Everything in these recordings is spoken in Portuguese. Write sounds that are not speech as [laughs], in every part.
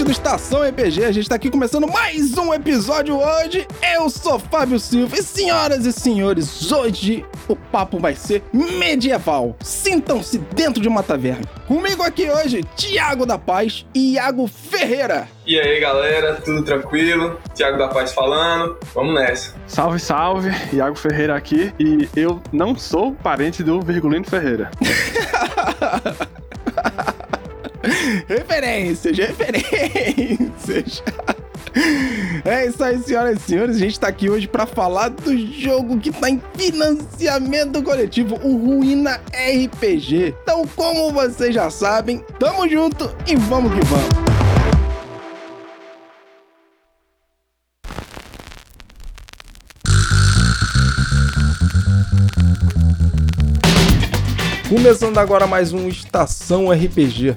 Isso aí, o vídeo do Estação EPG. A gente tá aqui começando mais um episódio hoje. Eu sou Fábio Silva e senhoras e senhores, hoje o papo vai ser medieval. Sintam-se dentro de uma taverna. Comigo aqui hoje, Tiago da Paz e Iago Ferreira. E aí, galera, tudo tranquilo? Tiago da Paz falando. Vamos nessa. Salve, salve. Iago Ferreira aqui e eu não sou parente do Virgulino Ferreira. [laughs] referências, referências. É isso aí, senhoras e senhores. A gente tá aqui hoje para falar do jogo que tá em financiamento coletivo, o Ruína RPG. Então, como vocês já sabem, tamo junto e vamos que vamos. Começando agora mais um Estação RPG.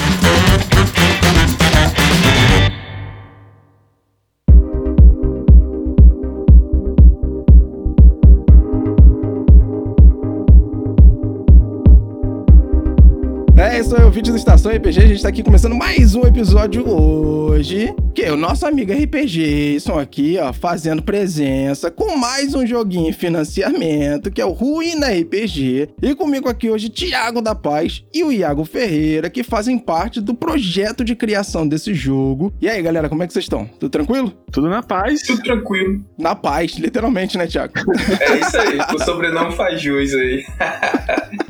É isso aí, o vídeo do Estação RPG. A gente tá aqui começando mais um episódio hoje. Que é o nosso amigo RPG, estão aqui, ó, fazendo presença com mais um joguinho em financiamento, que é o Ruína RPG. E comigo aqui hoje, Tiago da Paz e o Iago Ferreira, que fazem parte do projeto de criação desse jogo. E aí, galera, como é que vocês estão? Tudo tranquilo? Tudo na paz. Tudo tranquilo. Na paz, literalmente, né, Tiago? É isso aí, o sobrenome faz jus aí. [laughs]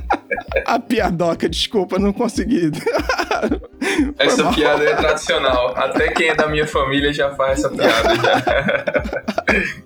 A piadoca, desculpa, não consegui. [laughs] Essa piada é tradicional. Até quem é da minha família já faz essa piada. Já.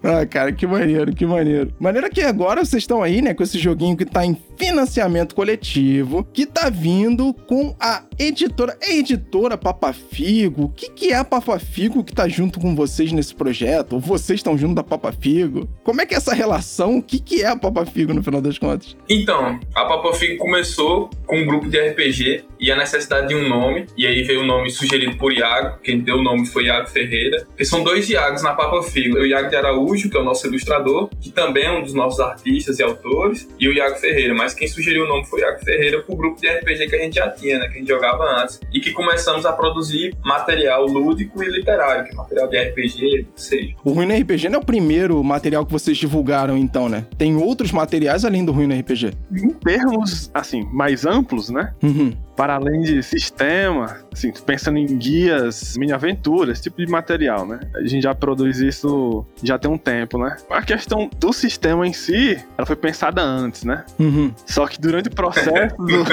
[laughs] ah, cara, que maneiro, que maneiro. Maneira que agora vocês estão aí, né, com esse joguinho que tá em financiamento coletivo, que tá vindo com a editora. É editora Papa Figo? O que, que é a Papa Figo que tá junto com vocês nesse projeto? Ou vocês estão junto da Papa Figo? Como é que é essa relação? O que, que é a Papa Figo no final das contas? Então, a Papa Figo começou com um grupo de RPG e a necessidade de um nome, e aí veio o nome sugerido por Iago, quem deu o nome foi Iago Ferreira, porque são dois Iagos na Papa Figo, o Iago de Araújo, que é o nosso ilustrador, que também é um dos nossos artistas e autores, e o Iago Ferreira, mas quem sugeriu o nome foi o Iago Ferreira pro grupo de RPG que a gente já tinha, né, que a gente jogava antes, e que começamos a produzir material lúdico e literário, que é material de RPG, seja. O Ruína RPG não é o primeiro material que vocês divulgaram, então, né? Tem outros materiais além do Ruína RPG? Em termos, assim, mais amplos, né? Uhum. Para além de sistema, assim, pensando em guias, mini-aventuras, esse tipo de material, né? A gente já produz isso já tem um tempo, né? A questão do sistema em si, ela foi pensada antes, né? Uhum. Só que durante o processo, do,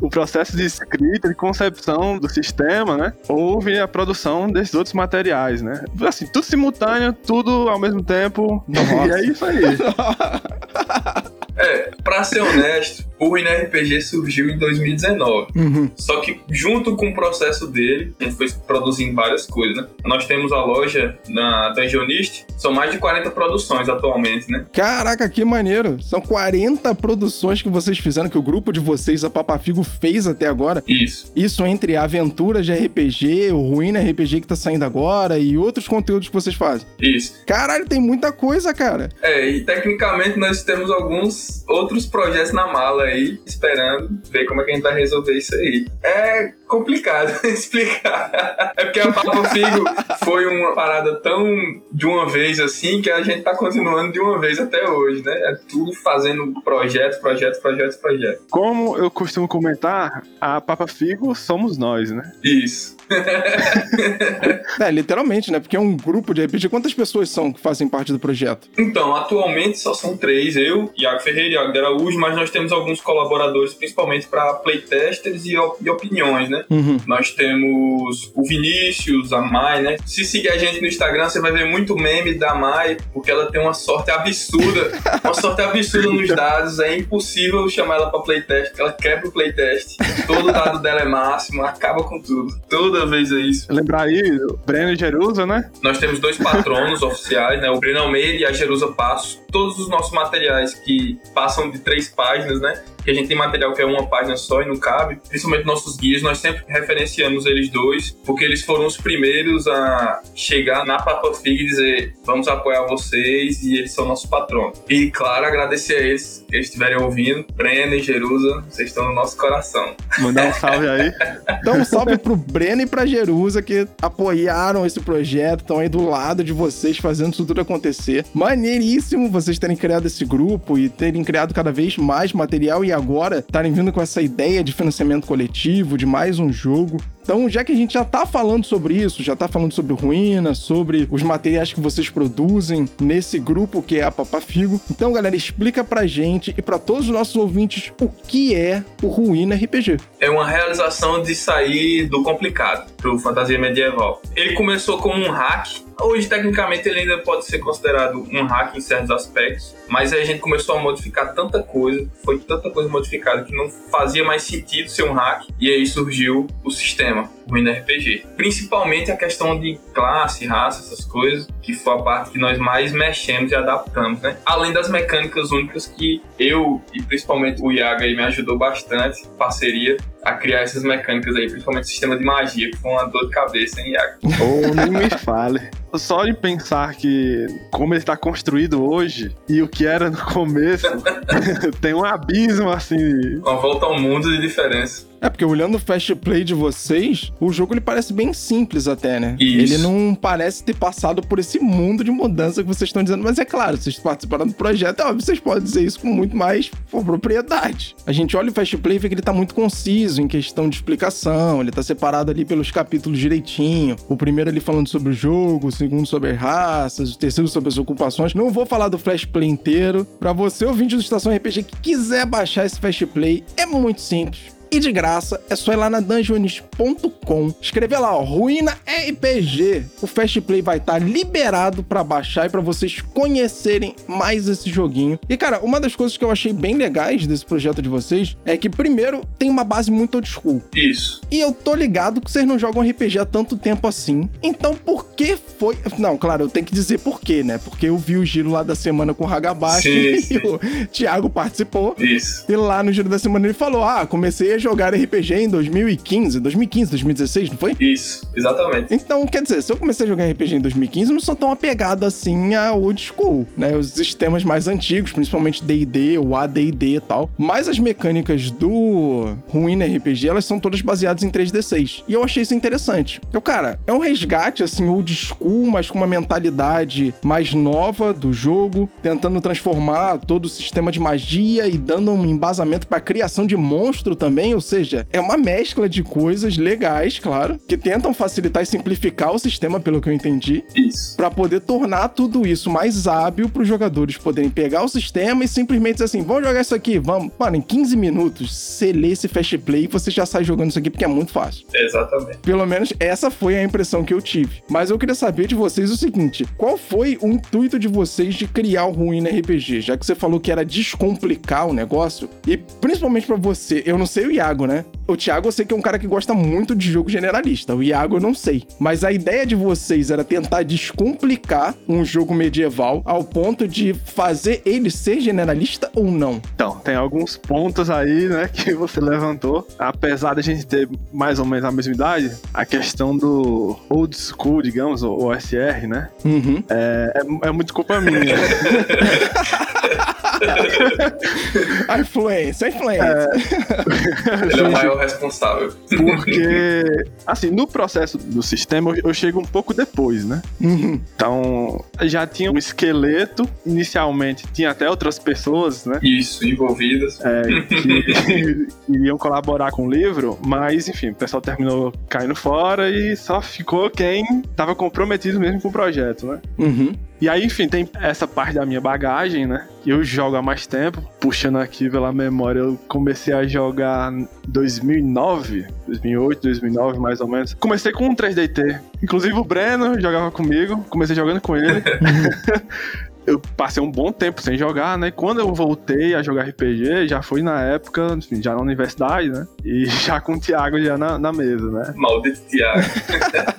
[laughs] o processo de escrita, de concepção do sistema, né? Houve a produção desses outros materiais, né? Assim, tudo simultâneo, tudo ao mesmo tempo. Nossa. E é isso aí. [laughs] É, pra ser honesto, o RPG surgiu em 2019. Uhum. Só que junto com o processo dele, a gente foi produzindo várias coisas, né? Nós temos a loja na Dungeonist, são mais de 40 produções atualmente, né? Caraca, que maneiro. São 40 produções que vocês fizeram, que o grupo de vocês, a Papafigo, fez até agora. Isso. Isso entre aventuras de RPG, o Ruína RPG que tá saindo agora e outros conteúdos que vocês fazem. Isso. Caralho, tem muita coisa, cara. É, e tecnicamente nós temos alguns outros projetos na mala aí, esperando ver como é que a gente vai resolver isso aí. É complicado [laughs] explicar. É porque a Papa Figo foi uma parada tão de uma vez assim que a gente tá continuando de uma vez até hoje, né? É tudo fazendo projetos, projetos, projetos, projetos. Como eu costumo comentar, a Papa Figo somos nós, né? Isso. [laughs] É, literalmente, né? Porque é um grupo de RPG. Quantas pessoas são que fazem parte do projeto? Então, atualmente só são três, eu, Iago Ferreira e Iago de Araújo, mas nós temos alguns colaboradores, principalmente para playtesters e, op- e opiniões, né? Uhum. Nós temos o Vinícius, a Mai, né? Se seguir a gente no Instagram, você vai ver muito meme da Mai, porque ela tem uma sorte absurda. Uma sorte absurda nos [laughs] dados. É impossível chamar ela pra playtest, porque ela quebra o playtest. Todo dado dela é máximo, acaba com tudo. Toda vez é isso. Lembrar aí, o Breno e Jerusa, né? Nós temos dois patronos [laughs] oficiais, né? O Breno Almeida e a Jerusa Passos. Todos os nossos materiais que passam de três páginas, né? Que a gente tem material que é uma página só e não cabe. Principalmente nossos guias, nós sempre referenciamos eles dois, porque eles foram os primeiros a chegar na Papa Fig e dizer vamos apoiar vocês e eles são nossos patronos. E claro, agradecer a eles que eles estiverem ouvindo. Breno e Jerusa, vocês estão no nosso coração. Mandar um salve aí. Então, um salve pro Breno e pra Jerusa que apoiaram esse projeto, estão aí do lado de vocês fazendo isso tudo acontecer. Maneiríssimo vocês terem criado esse grupo e terem criado cada vez mais material e agora estarem vindo com essa ideia de financiamento coletivo, de mais um jogo. Então, já que a gente já tá falando sobre isso, já tá falando sobre ruína, sobre os materiais que vocês produzem nesse grupo que é a Papafigo, então, galera, explica pra gente e pra todos os nossos ouvintes o que é o Ruína RPG. É uma realização de sair do complicado pro fantasia medieval. Ele começou como um hack Hoje, tecnicamente, ele ainda pode ser considerado um hack em certos aspectos, mas aí a gente começou a modificar tanta coisa, foi tanta coisa modificada que não fazia mais sentido ser um hack, e aí surgiu o sistema, o RPG. Principalmente a questão de classe, raça, essas coisas, que foi a parte que nós mais mexemos e adaptamos, né? Além das mecânicas únicas que eu e principalmente o Iaga aí me ajudou bastante, parceria, a criar essas mecânicas aí, principalmente o sistema de magia, que foi uma dor de cabeça, hein, Iago? Ou nem me fale. Só de pensar que como ele está construído hoje e o que era no começo, [laughs] tem um abismo assim. Uma volta ao mundo de diferença. É, porque olhando o fast play de vocês, o jogo ele parece bem simples até, né? Isso. Ele não parece ter passado por esse mundo de mudança que vocês estão dizendo, mas é claro, vocês participaram do projeto, é óbvio, vocês podem dizer isso com muito mais propriedade. A gente olha o fast play e vê que ele tá muito conciso em questão de explicação, ele tá separado ali pelos capítulos direitinho. O primeiro ali falando sobre o jogo, o segundo sobre as raças, o terceiro sobre as ocupações. Não vou falar do flash play inteiro. Pra você, ouvinte do Estação RPG, que quiser baixar esse fast play, é muito simples e de graça. É só ir lá na dungeons.com, escrever lá, ó, Ruína RPG. O Fast Play vai estar tá liberado para baixar e para vocês conhecerem mais esse joguinho. E cara, uma das coisas que eu achei bem legais desse projeto de vocês é que primeiro tem uma base muito old school. Isso. E eu tô ligado que vocês não jogam RPG há tanto tempo assim. Então por que foi? Não, claro, eu tenho que dizer por quê, né? Porque eu vi o giro lá da semana com o Hagabashi [laughs] e o Thiago participou. Isso. E lá no giro da semana ele falou: "Ah, comecei a jogar RPG em 2015, 2015, 2016, não foi? Isso, exatamente. Então, quer dizer, se eu comecei a jogar RPG em 2015, eu não sou tão apegado assim a old school, né? Os sistemas mais antigos, principalmente D&D, o AD&D e tal. Mas as mecânicas do Ruína RPG, elas são todas baseadas em 3D6. E eu achei isso interessante. Então, cara, é um resgate, assim, old school, mas com uma mentalidade mais nova do jogo, tentando transformar todo o sistema de magia e dando um embasamento para criação de monstro também, ou seja, é uma mescla de coisas legais, claro, que tentam facilitar e simplificar o sistema, pelo que eu entendi. Isso. Para poder tornar tudo isso mais hábil para os jogadores poderem pegar o sistema e simplesmente dizer assim: vamos jogar isso aqui, vamos. Mano, em 15 minutos, você lê esse fast play e você já sai jogando isso aqui porque é muito fácil. Exatamente. Pelo menos essa foi a impressão que eu tive. Mas eu queria saber de vocês o seguinte: qual foi o intuito de vocês de criar o Ruína RPG? Já que você falou que era descomplicar o negócio, e principalmente para você, eu não sei o Iago, né? O Thiago eu sei que é um cara que gosta muito de jogo generalista. O Iago eu não sei. Mas a ideia de vocês era tentar descomplicar um jogo medieval ao ponto de fazer ele ser generalista ou não? Então, tem alguns pontos aí, né, que [laughs] você levantou. Apesar da gente ter mais ou menos a mesma idade, a questão do old school, digamos, o OSR, né? Uhum. É, é, é muito culpa minha. [laughs] a influência, a influência. É... Ele é o maior responsável. Porque, assim, no processo do sistema, eu chego um pouco depois, né? Uhum. Então, já tinha um esqueleto. Inicialmente, tinha até outras pessoas, né? Isso, envolvidas. É, que [laughs] iriam colaborar com o livro, mas, enfim, o pessoal terminou caindo fora e só ficou quem estava comprometido mesmo com o projeto, né? Uhum. E aí, enfim, tem essa parte da minha bagagem, né? Eu jogo há mais tempo. Puxando aqui pela memória, eu comecei a jogar em 2009, 2008, 2009, mais ou menos. Comecei com um 3DT. Inclusive o Breno jogava comigo. Comecei jogando com ele. [laughs] eu passei um bom tempo sem jogar, né? Quando eu voltei a jogar RPG, já foi na época, enfim, já na universidade, né? E [laughs] já com o Thiago já na, na mesa, né? Maldito Thiago.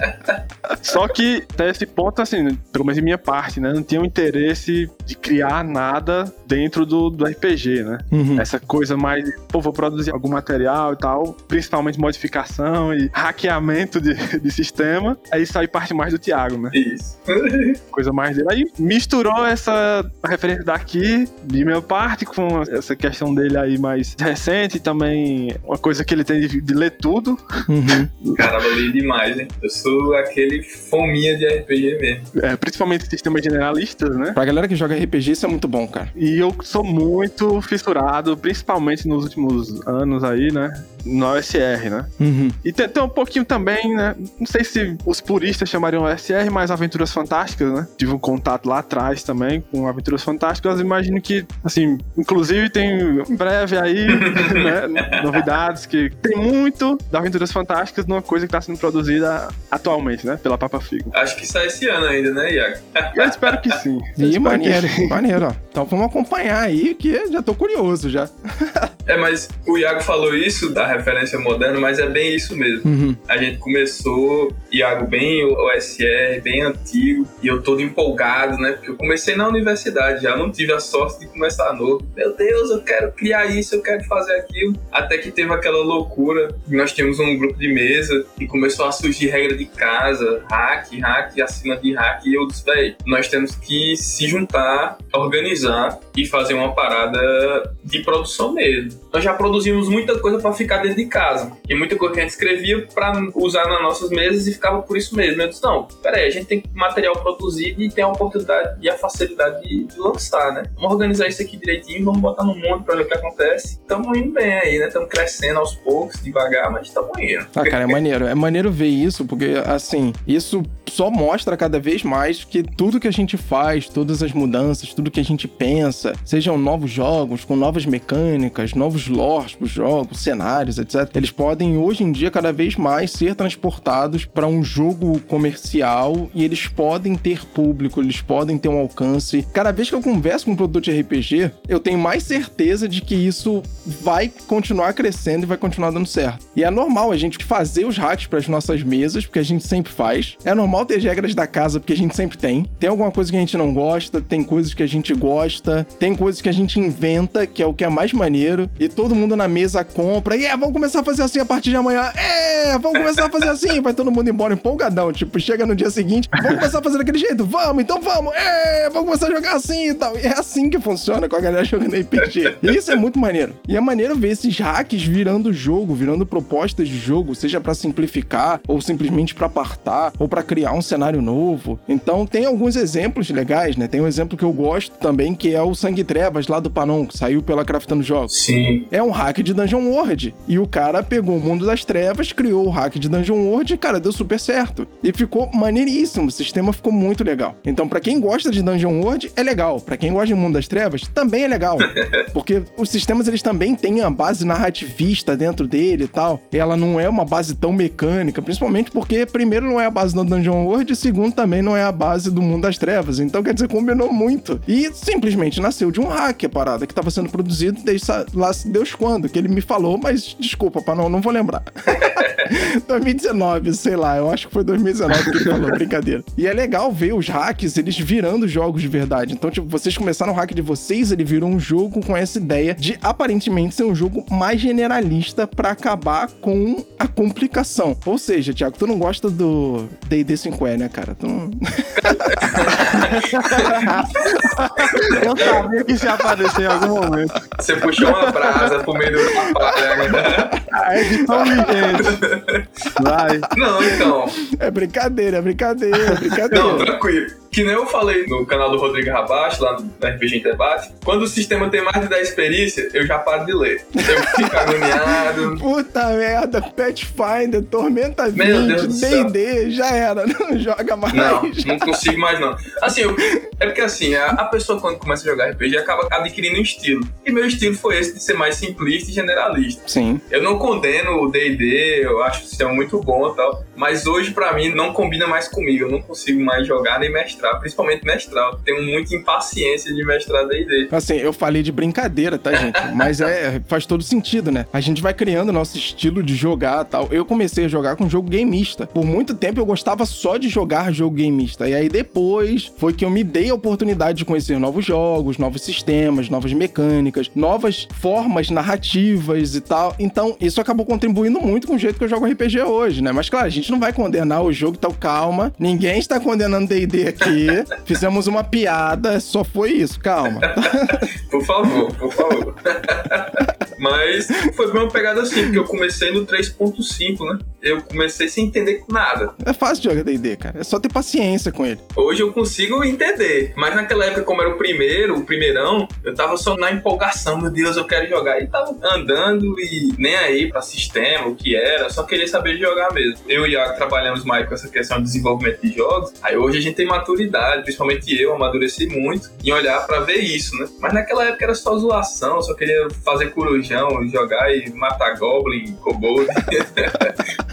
[laughs] Só que até esse ponto, assim, pelo menos em minha parte, né? Não tinha o interesse de criar nada dentro do, do RPG, né? Uhum. Essa coisa mais, pô, vou produzir algum material e tal, principalmente modificação e hackeamento de, [laughs] de sistema. Aí aí parte mais do Thiago, né? Isso. [laughs] Coisa mais dele. Aí misturou essa referência daqui, de minha parte, com essa questão dele aí mais recente, e também uma coisa que ele tem de, de ler tudo. Uhum. [laughs] Caramba, eu li demais, hein? Eu sou aquele fominha de RPG mesmo. É, principalmente sistemas generalistas, né? Pra galera que joga RPG, isso é muito bom, cara. E eu sou muito fissurado, principalmente nos últimos anos aí, né? No OSR, né? Uhum. E tem, tem um pouquinho também, né? Não sei se os puristas chamariam OSR, mas Aventuras Fantásticas, né? Tive um contato lá atrás também com Aventuras Fantásticas. Imagino que, assim, inclusive tem em breve aí, [laughs] né? Novidades que tem muito da Aventuras Fantásticas numa coisa que está sendo produzida atualmente, né? Pela Papa Figo. Acho que sai esse ano ainda, né, Iago? Eu espero que sim. Eu E espero maneiro, que sim. maneiro, ó. Então vamos acompanhar aí, que já tô curioso já. [laughs] É, mas o Iago falou isso da referência moderna, mas é bem isso mesmo. Uhum. A gente começou, Iago, bem OSR, bem antigo, e eu todo empolgado, né? Porque eu comecei na universidade, já não tive a sorte de começar novo. Meu Deus, eu quero criar isso, eu quero fazer aquilo. Até que teve aquela loucura, nós tínhamos um grupo de mesa e começou a surgir regra de casa, hack, hack, acima de hack, e eu disse, nós temos que se juntar, organizar e fazer uma parada de produção mesmo. Nós já produzimos muita coisa para ficar dentro de casa. E muita coisa que a gente escrevia para usar nas nossas mesas e ficava por isso mesmo. Eu disse, não, peraí, a gente tem material produzido e tem a oportunidade e a facilidade de, de lançar, né? Vamos organizar isso aqui direitinho, vamos botar no mundo para ver o que acontece. Estamos indo bem aí, né? Estamos crescendo aos poucos, devagar, mas estamos indo. Ah, cara, é maneiro. É maneiro ver isso, porque, assim, isso só mostra cada vez mais que tudo que a gente faz, todas as mudanças, tudo que a gente pensa, sejam novos jogos, com novas mecânicas, novos lores pros jogos, cenários, etc., eles podem, hoje em dia, cada vez mais ser transportados para um jogo comercial e eles podem ter público, eles podem ter um alcance. Cada vez que eu converso com um produtor de RPG, eu tenho mais certeza de que isso vai continuar crescendo e vai continuar dando certo. E é normal a gente fazer os hacks para as nossas mesas, porque a gente sempre faz. É normal ter as regras da casa, porque a gente sempre tem. Tem alguma coisa que a gente não gosta, tem coisas que a gente gosta, tem coisas que a gente inventa, que é o que é mais maneiro. E todo mundo na mesa compra. E é, vamos começar a fazer assim a partir de amanhã. É, vamos começar a fazer assim. Vai todo mundo embora empolgadão. Tipo, chega no dia seguinte, vamos começar a fazer daquele jeito. Vamos, então vamos. É, vamos começar a jogar assim e tal. E é assim que funciona com a galera jogando RPG. E isso é muito maneiro. E é maneiro ver esses hacks virando jogo, virando propostas de jogo, seja pra simplificar, ou simplesmente pra apartar, ou pra criar um cenário novo. Então tem alguns exemplos legais, né? Tem um exemplo que eu gosto também, que é o Sangue Trevas lá do Panon, que saiu pela Craftando Jogos. Sim. É um hack de Dungeon World. E o cara pegou o mundo das trevas, criou o hack de Dungeon World e, cara, deu super certo. E ficou maneiríssimo. O sistema ficou muito legal. Então, pra quem gosta de Dungeon World, é legal. Pra quem gosta de Mundo das Trevas, também é legal. [laughs] Porque os sistemas, eles também têm a base narrativista dentro dele e tal. Ela não é uma base tão mecânica, principalmente porque, primeiro, não é a base do Dungeon World e, segundo, também não é a base do Mundo das Trevas. Então, quer dizer, combinou muito. E simplesmente nasceu de um hack a parada que tava sendo produzido desde lá se Deus quando, que ele me falou, mas desculpa, para não, não vou lembrar. [laughs] 2019, sei lá, eu acho que foi 2019 que ele falou, [laughs] brincadeira. E é legal ver os hacks, eles virando jogos de verdade. Então, tipo, vocês começaram o hack de vocês, ele virou um jogo com essa ideia de aparentemente ser um jogo mais generalista pra acabar com a complicação. Ou seja, Thiago, tu não gosta do D&D 5e, né, cara? Tu não... [laughs] Eu sabia que isso ia aparecer em algum momento. Você puxou uma brasa pro meio do trabalho, né? A edição ligeira. Vai. Não, então. É brincadeira, é brincadeira, é brincadeira. Não, tranquilo. Que nem eu falei no canal do Rodrigo Rabacho, lá no RPG em Debate, quando o sistema tem mais de 10 perícias, eu já paro de ler. Eu fico agoniado. [laughs] Puta merda, Pathfinder, Tormenta Meu Deus 20, do céu. D&D, já era, [laughs] não joga mais. Não, não consigo mais não. Assim, eu- é porque assim, a, a pessoa quando começa a jogar RPG acaba adquirindo um estilo. E meu estilo foi esse de ser mais simplista e generalista. Sim, Eu não condeno o D&D, eu acho o sistema muito bom e tal, mas hoje pra mim não combina mais comigo, eu não consigo mais jogar nem mestrar, principalmente mestrar, eu tenho muita impaciência de mestrar D&D. assim, eu falei de brincadeira, tá, gente? [laughs] Mas é, faz todo sentido, né? A gente vai criando nosso estilo de jogar tal, eu comecei a jogar com jogo gameista. Por muito tempo eu gostava só de jogar jogo gameista. E aí depois foi que eu me dei a oportunidade de conhecer novos jogos, novos sistemas, novas mecânicas, novas formas narrativas e tal. Então, isso acabou contribuindo muito com o jeito que eu jogo RPG hoje, né? Mas claro, a gente não vai condenar o jogo, então calma. Ninguém está condenando D&D aqui. [laughs] Fizemos uma piada, só foi isso, calma. [laughs] por favor, por favor. [laughs] Mas foi uma pegada assim, porque eu comecei no 3.5, né? Eu comecei sem entender nada. É fácil jogar D&D, cara. É só ter paciência com ele. Hoje eu consigo entender. Mas naquela época, como era o primeiro, o primeirão, eu tava só na empolgação. Meu Deus, eu quero jogar. E tava andando e nem aí pra sistema, o que era. Só queria saber de jogar mesmo. Eu e o Iago trabalhamos mais com essa questão de desenvolvimento de jogos. Aí hoje a gente tem maturidade, principalmente eu, amadureci muito em olhar para ver isso, né? Mas naquela época era só zoação, só queria fazer corujão, jogar e matar goblin, kobold. [laughs]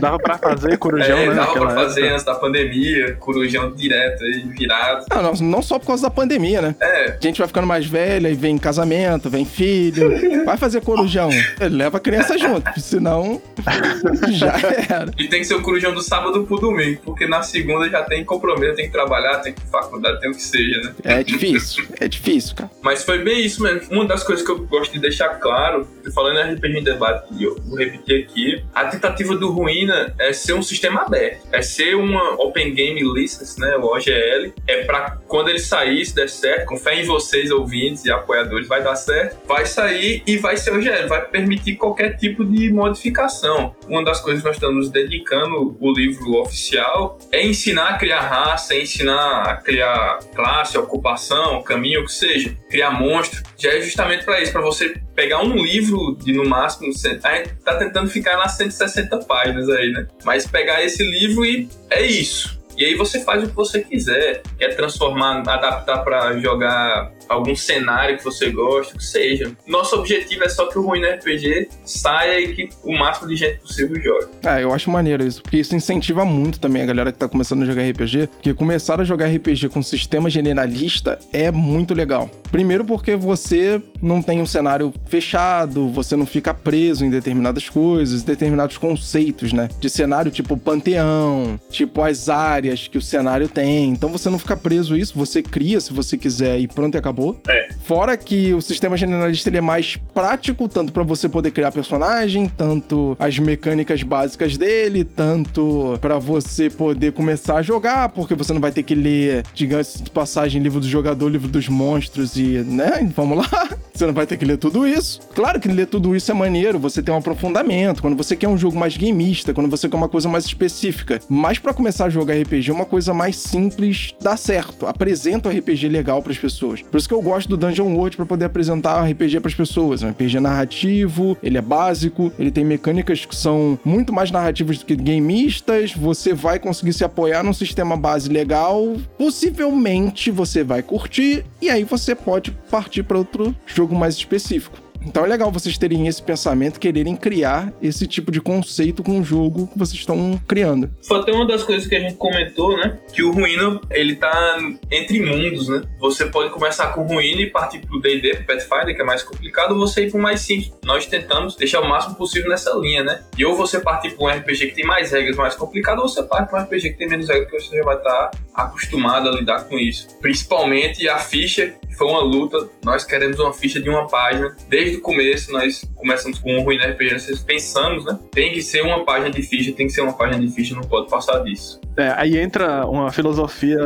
Dava pra fazer corujão, é, né? Dava pra fazer época. antes da pandemia, corujão direto aí, virado. Ah, não, não só por causa da pandemia, né? É. A gente vai ficando mais velha e vem casamento, vem filho. Vai fazer corujão. Leva a criança junto, senão [laughs] já era. E tem que ser o corujão do sábado pro domingo, porque na segunda já tem compromisso, tem que trabalhar, tem que faculdade, tem o que seja, né? É difícil, é difícil, cara. Mas foi bem isso mesmo. Uma das coisas que eu gosto de deixar claro, falando em RPG em debate, e eu vou repetir aqui, a tentativa do Ruína é ser um sistema aberto, é ser uma Open Game License, né, o OGL, é para quando ele sair, se der certo, com fé em vocês, ouvintes e apoiadores, vai dar certo, vai sair e vai ser OGL, vai permitir qualquer tipo de modificação. Uma das coisas que nós estamos dedicando o livro oficial é ensinar a criar raça, é ensinar a criar classe, ocupação, caminho, o que seja, criar monstro, já é justamente para isso, para você pegar um livro de no máximo, a gente tá tentando ficar nas 160 páginas aí, né? Mas pegar esse livro e é isso. E aí você faz o que você quiser, quer transformar, adaptar para jogar algum cenário que você gosta, que seja. Nosso objetivo é só que o Ruim RPG saia e que o máximo de gente possível jogue. Ah, eu acho maneiro isso, porque isso incentiva muito também a galera que tá começando a jogar RPG, porque começar a jogar RPG com sistema generalista é muito legal. Primeiro porque você não tem um cenário fechado, você não fica preso em determinadas coisas, determinados conceitos, né? De cenário tipo panteão, tipo as áreas que o cenário tem. Então você não fica preso a isso, você cria se você quiser e pronto, acabou. É. Fora que o sistema generalista ele é mais prático, tanto para você poder criar personagem, tanto as mecânicas básicas dele, tanto para você poder começar a jogar, porque você não vai ter que ler, digamos, passagem livro do jogador, livro dos monstros e, né? Vamos lá. [laughs] Você não vai ter que ler tudo isso. Claro que ler tudo isso é maneiro, você tem um aprofundamento, quando você quer um jogo mais gameista, quando você quer uma coisa mais específica. Mas para começar a jogar RPG, uma coisa mais simples dá certo. Apresenta o RPG legal para as pessoas. Por isso que eu gosto do Dungeon World para poder apresentar o RPG para as pessoas. É um RPG narrativo, ele é básico, ele tem mecânicas que são muito mais narrativas do que gameistas. Você vai conseguir se apoiar num sistema base legal, possivelmente você vai curtir e aí você pode partir para outro jogo mais específico. Então é legal vocês terem esse pensamento, quererem criar esse tipo de conceito com o jogo que vocês estão criando. Foi até uma das coisas que a gente comentou, né? Que o Ruína, ele tá entre mundos, né? Você pode começar com o Ruína e partir pro D&D, pro Pathfinder, que é mais complicado, ou você ir pro mais simples. Nós tentamos deixar o máximo possível nessa linha, né? E ou você partir pra um RPG que tem mais regras, mais complicado, ou você parte pra um RPG que tem menos regras, que você já vai estar acostumado a lidar com isso. Principalmente a ficha, foi uma luta, nós queremos uma ficha de uma página, desde o começo nós começamos com o Ruim RPG, nós pensamos, né? Tem que ser uma página de ficha, tem que ser uma página de ficha, não pode passar disso. É, aí entra uma filosofia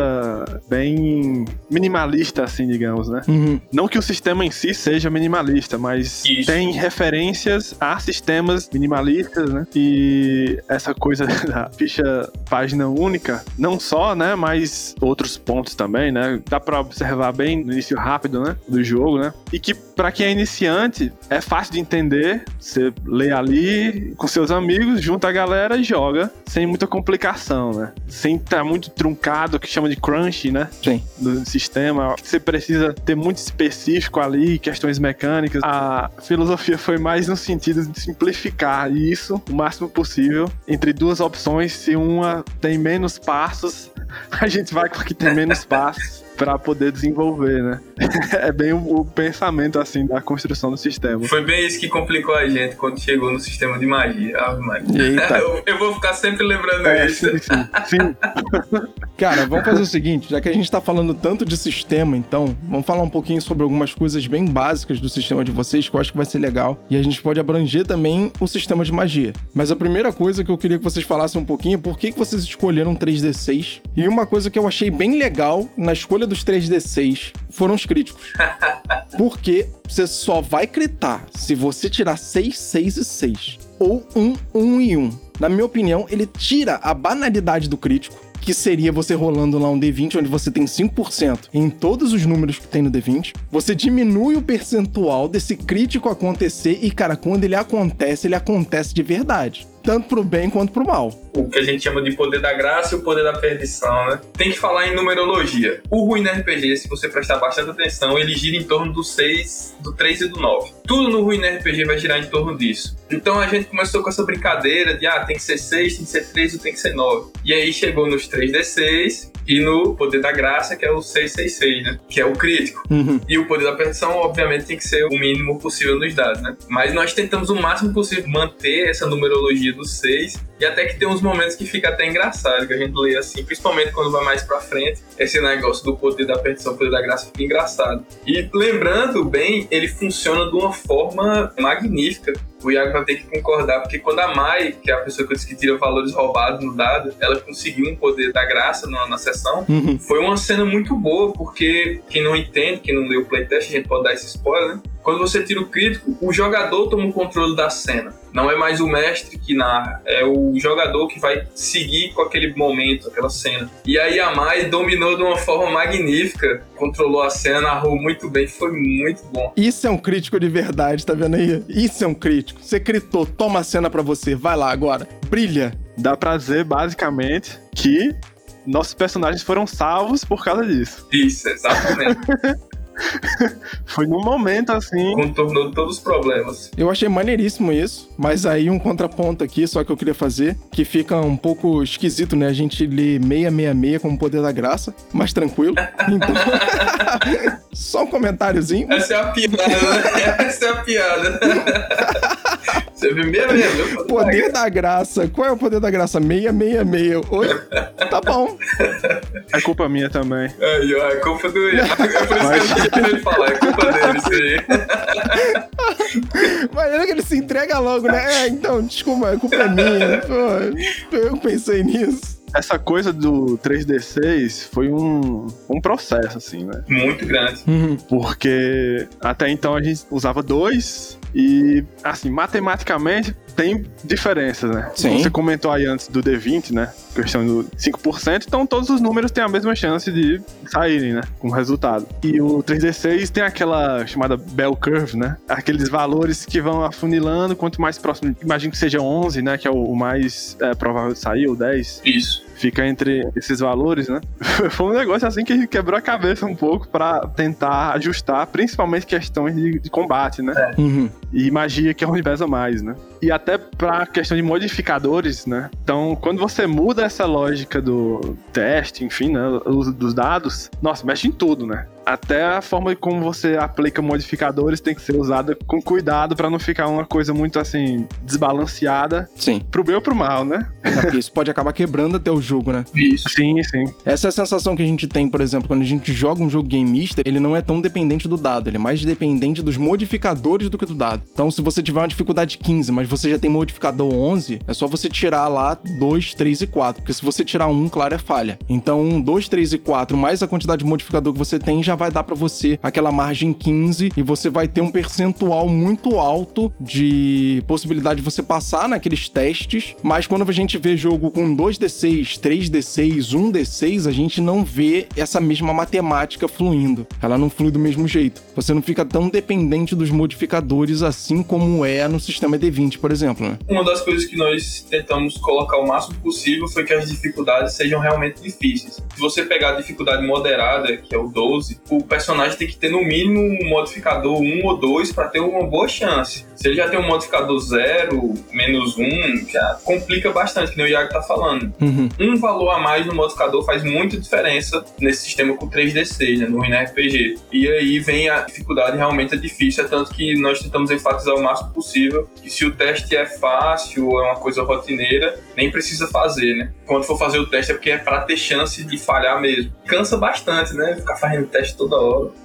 bem minimalista, assim, digamos, né? Uhum. Não que o sistema em si seja minimalista, mas Isso. tem referências a sistemas minimalistas, né? E essa coisa [laughs] da ficha página única, não só, né? Mas outros pontos também, né? Dá pra observar bem no início rápido, né? Do jogo, né? E que para quem é iniciante é fácil de entender. Você lê ali com seus amigos, junta a galera e joga sem muita complicação, né? Sem estar muito truncado, que chama de crunch, né? Sim. do sistema. Você precisa ter muito específico ali, questões mecânicas. A filosofia foi mais no sentido de simplificar isso o máximo possível entre duas opções. Se uma tem menos passos, [laughs] a gente vai com a que tem menos passos. Para poder desenvolver, né? [laughs] é bem o, o, pensamento assim da construção do sistema. Foi bem isso que complicou a gente quando chegou no sistema de magia. Ah, [laughs] eu, eu, vou ficar sempre lembrando é, isso. Sim, sim, sim. [laughs] Cara, vamos fazer o seguinte, já que a gente tá falando tanto de sistema, então, vamos falar um pouquinho sobre algumas coisas bem básicas do sistema de vocês, que eu acho que vai ser legal. E a gente pode abranger também o sistema de magia. Mas a primeira coisa que eu queria que vocês falassem um pouquinho é por que, que vocês escolheram 3D6. E uma coisa que eu achei bem legal na escolha dos 3D6 foram os críticos. [laughs] Porque você só vai critar se você tirar 6, 6 e 6. Ou 1, 1 e 1. Na minha opinião, ele tira a banalidade do crítico que seria você rolando lá um D20 onde você tem 5% em todos os números que tem no D20. Você diminui o percentual desse crítico acontecer e, cara, quando ele acontece, ele acontece de verdade tanto pro bem quanto pro mal. O que a gente chama de poder da graça e o poder da perdição, né? Tem que falar em numerologia. O ruim no RPG, se você prestar bastante atenção, ele gira em torno do 6, do 3 e do 9. Tudo no ruim no RPG vai girar em torno disso. Então a gente começou com essa brincadeira de, ah, tem que ser 6, tem que ser 3 ou tem que ser 9. E aí chegou nos 3D6 e no poder da graça, que é o 666, né? Que é o crítico. Uhum. E o poder da perdição, obviamente, tem que ser o mínimo possível nos dados, né? Mas nós tentamos o máximo possível manter essa numerologia do 6 e até que tem uns momentos que fica até engraçado, que a gente lê assim, principalmente quando vai mais pra frente, esse negócio do poder da perdição, poder da graça fica engraçado. E lembrando bem, ele funciona de uma forma magnífica o Iago vai ter que concordar, porque quando a Mai, que é a pessoa que eu disse que tira valores roubados no dado, ela conseguiu um poder da graça na, na sessão, uhum. foi uma cena muito boa, porque quem não entende, quem não leu o playtest, a gente pode dar esse spoiler, né? Quando você tira o crítico, o jogador toma o controle da cena. Não é mais o mestre que narra, é o jogador que vai seguir com aquele momento, aquela cena. E aí a Mai dominou de uma forma magnífica, controlou a cena, narrou muito bem, foi muito bom. Isso é um crítico de verdade, tá vendo aí? Isso é um crítico. Você gritou, toma a cena pra você, vai lá agora, brilha. Dá pra dizer, basicamente, que nossos personagens foram salvos por causa disso. Isso, exatamente. [laughs] [laughs] Foi num momento assim. Contornou todos os problemas. Eu achei maneiríssimo isso, mas aí um contraponto aqui, só que eu queria fazer, que fica um pouco esquisito, né? A gente lê 666 como poder da graça, mas tranquilo. Então. [laughs] só um comentáriozinho. Essa é a piada, né? Essa é a piada. [laughs] Você viu 666. Poder da graça. Qual é o poder da graça? 666. Oi? Tá bom. É culpa minha também. Ó, é culpa do. É por isso que eu queria falar, é culpa dele isso aí. Imagina que ele se entrega logo, né? É, então, desculpa, a culpa é minha. Pô, eu pensei nisso essa coisa do 3D6 foi um, um processo, assim, né? Muito grande. Uhum. Porque até então a gente usava dois e, assim, matematicamente tem diferenças, né? Sim. Você comentou aí antes do D20, né? Questão do 5%, então todos os números têm a mesma chance de saírem, né? Com o resultado. E o 3D6 tem aquela chamada bell curve, né? Aqueles valores que vão afunilando, quanto mais próximo, imagino que seja 11, né? Que é o mais é, provável de sair, ou 10. Isso fica entre esses valores, né? [laughs] Foi um negócio assim que quebrou a cabeça um pouco para tentar ajustar, principalmente questões de, de combate, né? É. Uhum. E magia que é onde pesa mais, né? E até pra questão de modificadores, né? Então, quando você muda essa lógica do teste, enfim, né? Dos dados, nossa, mexe em tudo, né? até a forma como você aplica modificadores tem que ser usada com cuidado para não ficar uma coisa muito assim desbalanceada. Sim. Pro bem ou pro mal, né? É, isso pode acabar quebrando até o jogo, né? Isso. Sim, sim. Essa é a sensação que a gente tem, por exemplo, quando a gente joga um jogo gameista, ele não é tão dependente do dado, ele é mais dependente dos modificadores do que do dado. Então, se você tiver uma dificuldade 15, mas você já tem modificador 11, é só você tirar lá 2, 3 e 4, porque se você tirar um, claro, é falha. Então, 2, 3 e 4 mais a quantidade de modificador que você tem já vai dar para você aquela margem 15 e você vai ter um percentual muito alto de possibilidade de você passar naqueles testes. Mas quando a gente vê jogo com 2d6, 3d6, 1d6, a gente não vê essa mesma matemática fluindo. Ela não flui do mesmo jeito. Você não fica tão dependente dos modificadores assim como é no sistema D20, por exemplo. Né? Uma das coisas que nós tentamos colocar o máximo possível foi que as dificuldades sejam realmente difíceis. Se você pegar a dificuldade moderada, que é o 12, o personagem tem que ter no mínimo um modificador 1 ou 2 para ter uma boa chance. Se ele já tem um modificador zero, menos um, já complica bastante, que nem o Iago tá falando. Uhum. Um valor a mais no modificador faz muita diferença nesse sistema com 3D6, né, no RPG. E aí vem a dificuldade, realmente é difícil, é tanto que nós tentamos enfatizar o máximo possível que se o teste é fácil ou é uma coisa rotineira, nem precisa fazer, né? Quando for fazer o teste é porque é para ter chance de falhar mesmo. Cansa bastante, né? Ficar fazendo teste toda hora.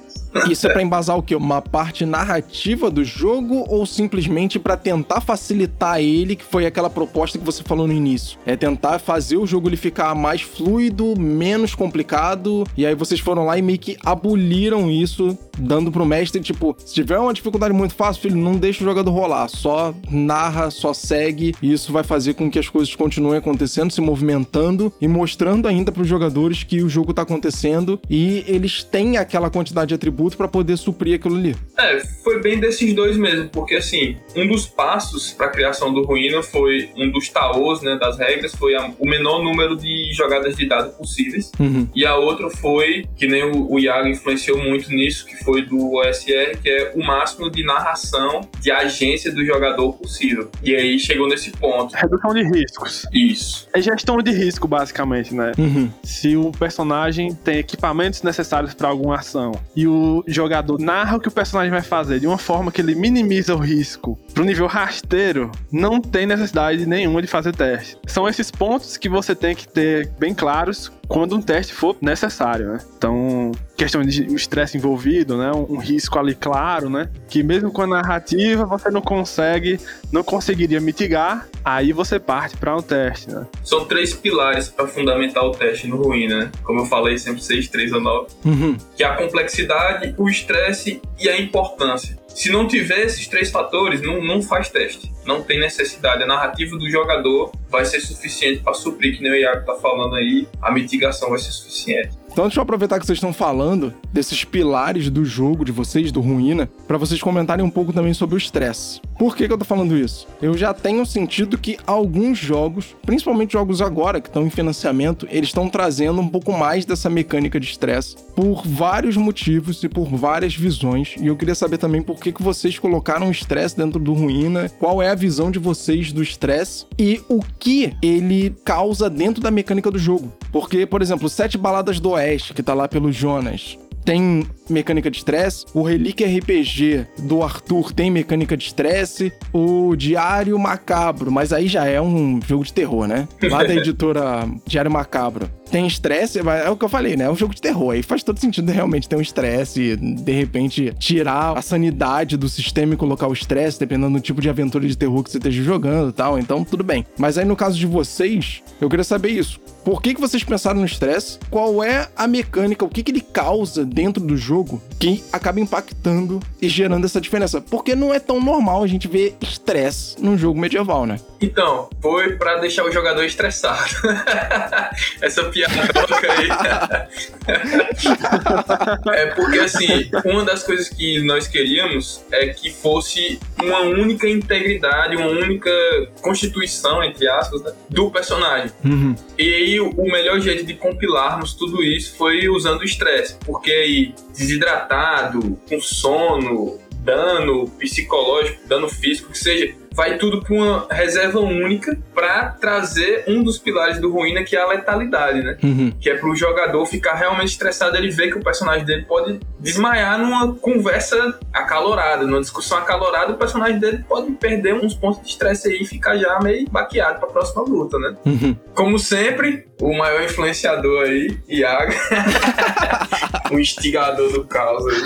Isso é pra embasar o quê? Uma parte narrativa do jogo ou simplesmente pra tentar facilitar ele, que foi aquela proposta que você falou no início? É tentar fazer o jogo ele ficar mais fluido, menos complicado, e aí vocês foram lá e meio que aboliram isso, dando pro mestre, tipo, se tiver uma dificuldade muito fácil, filho, não deixa o jogador rolar, só narra, só segue, e isso vai fazer com que as coisas continuem acontecendo, se movimentando e mostrando ainda pros jogadores que o jogo tá acontecendo e eles têm aquela quantidade de atributos para poder suprir aquilo ali. É, foi bem desses dois mesmo, porque assim, um dos passos para a criação do Ruína foi um dos taôs, né, das regras, foi a, o menor número de jogadas de dado possíveis. Uhum. E a outra foi, que nem o, o Iago influenciou muito nisso, que foi do OSR, que é o máximo de narração de agência do jogador possível. E aí chegou nesse ponto. Redução de riscos. Isso. É gestão de risco, basicamente, né? Uhum. Se o personagem tem equipamentos necessários para alguma ação e o jogador narra o que o personagem vai fazer de uma forma que ele minimiza o risco pro nível rasteiro, não tem necessidade nenhuma de fazer teste. São esses pontos que você tem que ter bem claros quando um teste for necessário, né? Então, questão de estresse envolvido, né? Um, um, risco ali claro, né? Que mesmo com a narrativa você não consegue, não conseguiria mitigar, aí você parte para um teste, né? São três pilares para fundamentar o teste no Ruína, né? Como eu falei, sempre 6, 3 ou 9. Uhum. Que é a complexidade, o estresse e a importância. Se não tiver esses três fatores, não, não faz teste. Não tem necessidade. A narrativa do jogador vai ser suficiente para suprir, que nem o Iago tá falando aí, a mitigação vai ser suficiente. Então deixa eu aproveitar que vocês estão falando desses pilares do jogo de vocês, do Ruína, para vocês comentarem um pouco também sobre o estresse. Por que, que eu tô falando isso? Eu já tenho sentido que alguns jogos, principalmente jogos agora que estão em financiamento, eles estão trazendo um pouco mais dessa mecânica de estresse por vários motivos e por várias visões. E eu queria saber também por que, que vocês colocaram o estresse dentro do Ruína, qual é a visão de vocês do estresse e o que ele causa dentro da mecânica do jogo. Porque, por exemplo, Sete Baladas do Oeste, que tá lá pelo Jonas, tem mecânica de estresse. O Relíquia RPG do Arthur tem mecânica de estresse. O Diário Macabro, mas aí já é um jogo de terror, né? Lá da [laughs] editora Diário Macabro. Tem estresse, é o que eu falei, né? É um jogo de terror. Aí faz todo sentido realmente ter um estresse, de repente tirar a sanidade do sistema e colocar o estresse, dependendo do tipo de aventura de terror que você esteja jogando e tal. Então, tudo bem. Mas aí no caso de vocês, eu queria saber isso. Por que, que vocês pensaram no estresse? Qual é a mecânica? O que, que ele causa dentro do jogo que acaba impactando e gerando essa diferença? Porque não é tão normal a gente ver estresse num jogo medieval, né? Então, foi para deixar o jogador estressado. [laughs] essa aí. é porque, assim, uma das coisas que nós queríamos é que fosse uma única integridade, uma única constituição, entre aspas, né, do personagem. Uhum. E aí, o melhor jeito de compilarmos tudo isso foi usando o estresse. Porque aí, desidratado, com sono, dano psicológico, dano físico, que seja, vai tudo para uma reserva única para trazer um dos pilares do ruína que é a letalidade, né? Uhum. Que é para o jogador ficar realmente estressado, ele ver que o personagem dele pode desmaiar numa conversa acalorada, numa discussão acalorada, o personagem dele pode perder uns pontos de estresse aí e ficar já meio baqueado para a próxima luta, né? Uhum. Como sempre, o maior influenciador aí, Iago. [laughs] o instigador do caos aí.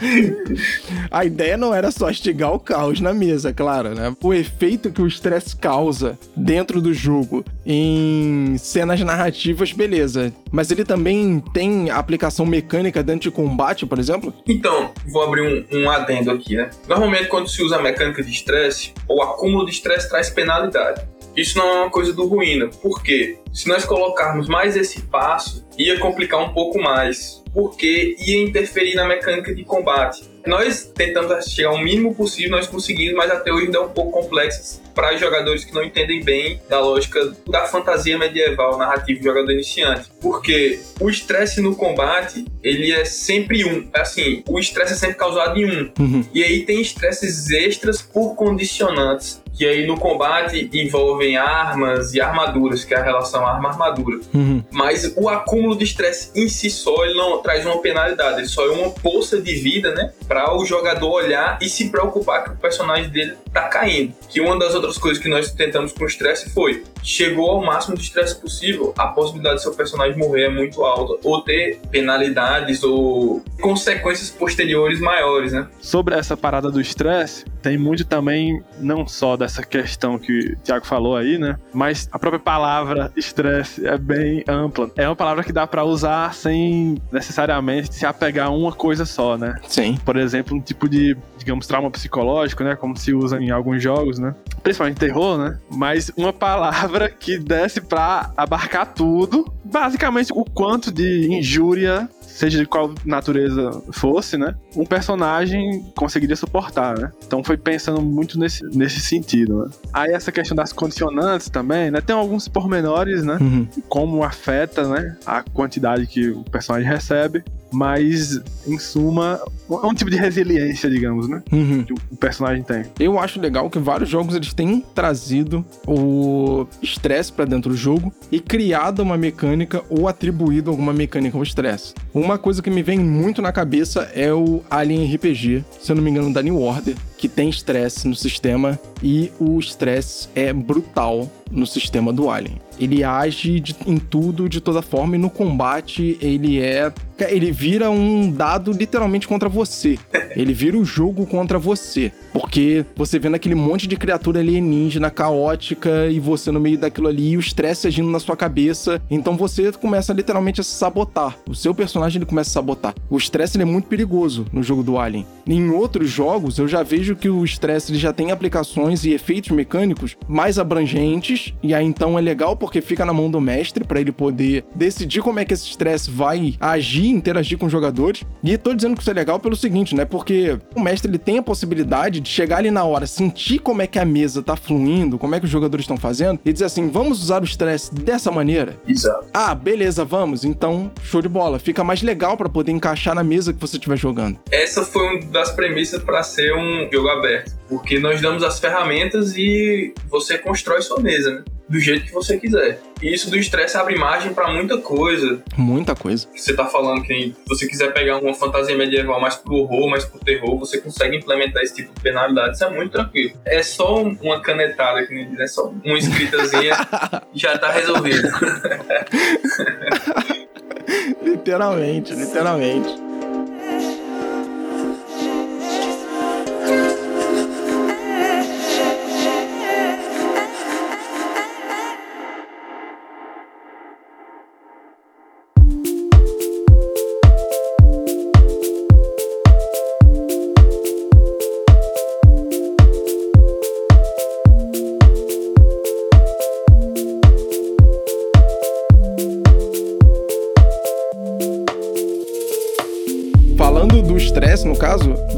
[laughs] a ideia não era só instigar o caos na mesa, claro, né? O efeito que o estresse causa dentro do jogo em cenas narrativas, beleza. Mas ele também tem aplicação mecânica dentro de combate, por exemplo? Então, vou abrir um, um adendo aqui, né? Normalmente, quando se usa a mecânica de estresse, o acúmulo de estresse traz penalidade. Isso não é uma coisa do ruína. Por quê? Se nós colocarmos mais esse passo, ia complicar um pouco mais. Porque ia interferir na mecânica de combate. Nós tentamos chegar ao mínimo possível, nós conseguimos, mas até hoje ainda é um pouco complexo para jogadores que não entendem bem da lógica da fantasia medieval narrativa do jogador iniciante. porque o estresse no combate, ele é sempre um. Assim, o estresse é sempre causado em um. Uhum. E aí tem estresses extras por condicionantes que aí no combate envolvem armas e armaduras, que é a relação arma-armadura. Uhum. Mas o acúmulo de estresse em si só, ele não traz uma penalidade, ele só é uma poça de vida, né? Para o jogador olhar e se preocupar que o personagem dele tá caindo. Que uma das outras coisas que nós tentamos com o estresse foi, chegou ao máximo de estresse possível, a possibilidade de seu personagem morrer é muito alta, ou ter penalidades ou consequências posteriores maiores, né? Sobre essa parada do estresse, tem muito também, não só dessa questão que o Thiago falou aí, né? Mas a própria palavra estresse é bem ampla. É uma palavra que dá para usar sem necessariamente se apegar a uma coisa só, né? Sim. Por exemplo, um tipo de, digamos, trauma psicológico, né? Como se usa em alguns jogos, né? Principalmente terror, né? Mas uma palavra que desce pra abarcar tudo, basicamente o quanto de injúria seja de qual natureza fosse, né? Um personagem conseguiria suportar, né? Então foi pensando muito nesse, nesse sentido, né? Aí essa questão das condicionantes também, né? Tem alguns pormenores, né? Uhum. Como afeta, né? A quantidade que o personagem recebe. Mas, em suma, é um tipo de resiliência, digamos, né? Uhum. Que o personagem tem. Eu acho legal que vários jogos eles têm trazido o estresse pra dentro do jogo e criado uma mecânica ou atribuído alguma mecânica ao estresse. Uma coisa que me vem muito na cabeça é o Alien RPG, se eu não me engano, da New Order, que tem estresse no sistema e o estresse é brutal no sistema do Alien. Ele age de- em tudo, de toda forma, e no combate ele é. Ele vira um dado literalmente contra você. Ele vira o jogo contra você. Porque você vendo aquele monte de criatura alienígena, caótica, e você no meio daquilo ali, e o estresse agindo na sua cabeça. Então você começa literalmente a se sabotar. O seu personagem ele começa a sabotar. O estresse é muito perigoso no jogo do Alien. Em outros jogos, eu já vejo que o estresse já tem aplicações e efeitos mecânicos mais abrangentes. E aí então é legal porque fica na mão do mestre para ele poder decidir como é que esse estresse vai agir, interagir com os jogadores. E tô dizendo que isso é legal pelo seguinte, né? Porque o mestre ele tem a possibilidade de chegar ali na hora, sentir como é que a mesa tá fluindo, como é que os jogadores estão fazendo, e dizer assim: vamos usar o estresse dessa maneira. Exato. Ah, beleza, vamos. Então, show de bola. Fica mais legal para poder encaixar na mesa que você estiver jogando. Essa foi uma das premissas para ser um jogo aberto, porque nós damos as ferramentas e você constrói sua mesa, né? Do jeito que você quiser. E isso do estresse abre margem para muita coisa. Muita coisa. Você tá falando que você quiser pegar uma fantasia medieval mais pro horror, mais pro terror, você consegue implementar esse tipo de penalidade. Isso é muito tranquilo. É só uma canetada, que nem diz, é só uma escritazinha e [laughs] já tá resolvido. [laughs] literalmente, literalmente.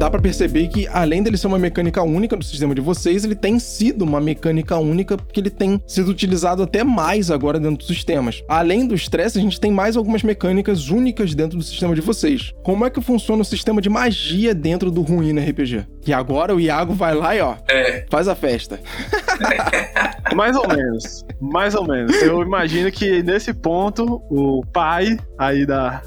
Dá pra perceber que além dele ser uma mecânica única do sistema de vocês, ele tem sido uma mecânica única porque ele tem sido utilizado até mais agora dentro dos sistemas. Além do estresse, a gente tem mais algumas mecânicas únicas dentro do sistema de vocês. Como é que funciona o sistema de magia dentro do Ruína RPG? Que agora o Iago vai lá e ó, É, faz a festa. [laughs] Mais ou menos. Mais ou menos. Eu imagino que nesse ponto, o pai aí da,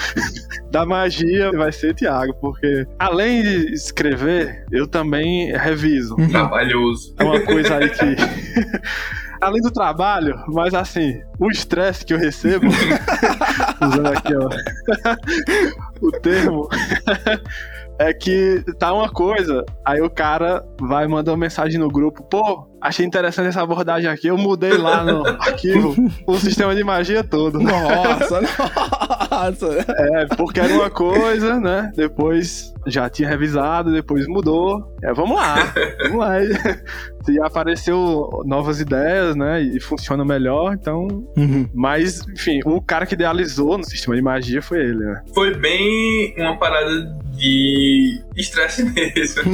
[laughs] da magia vai ser Tiago, porque além de escrever, eu também reviso. trabalhoso. É uma coisa aí que. [laughs] Além do trabalho, mas assim, o estresse que eu recebo, [laughs] usando aqui, ó, o termo, é que tá uma coisa, aí o cara vai mandar uma mensagem no grupo, pô, achei interessante essa abordagem aqui, eu mudei lá no [laughs] arquivo o sistema de magia todo. Nossa, [laughs] nossa. É, porque era uma coisa, né? Depois já tinha revisado, depois mudou. É, vamos lá, vamos lá. Se [laughs] apareceu novas ideias, né? E funciona melhor, então. Uhum. Mas, enfim, o cara que idealizou no sistema de magia foi ele, né? Foi bem uma parada de estresse mesmo.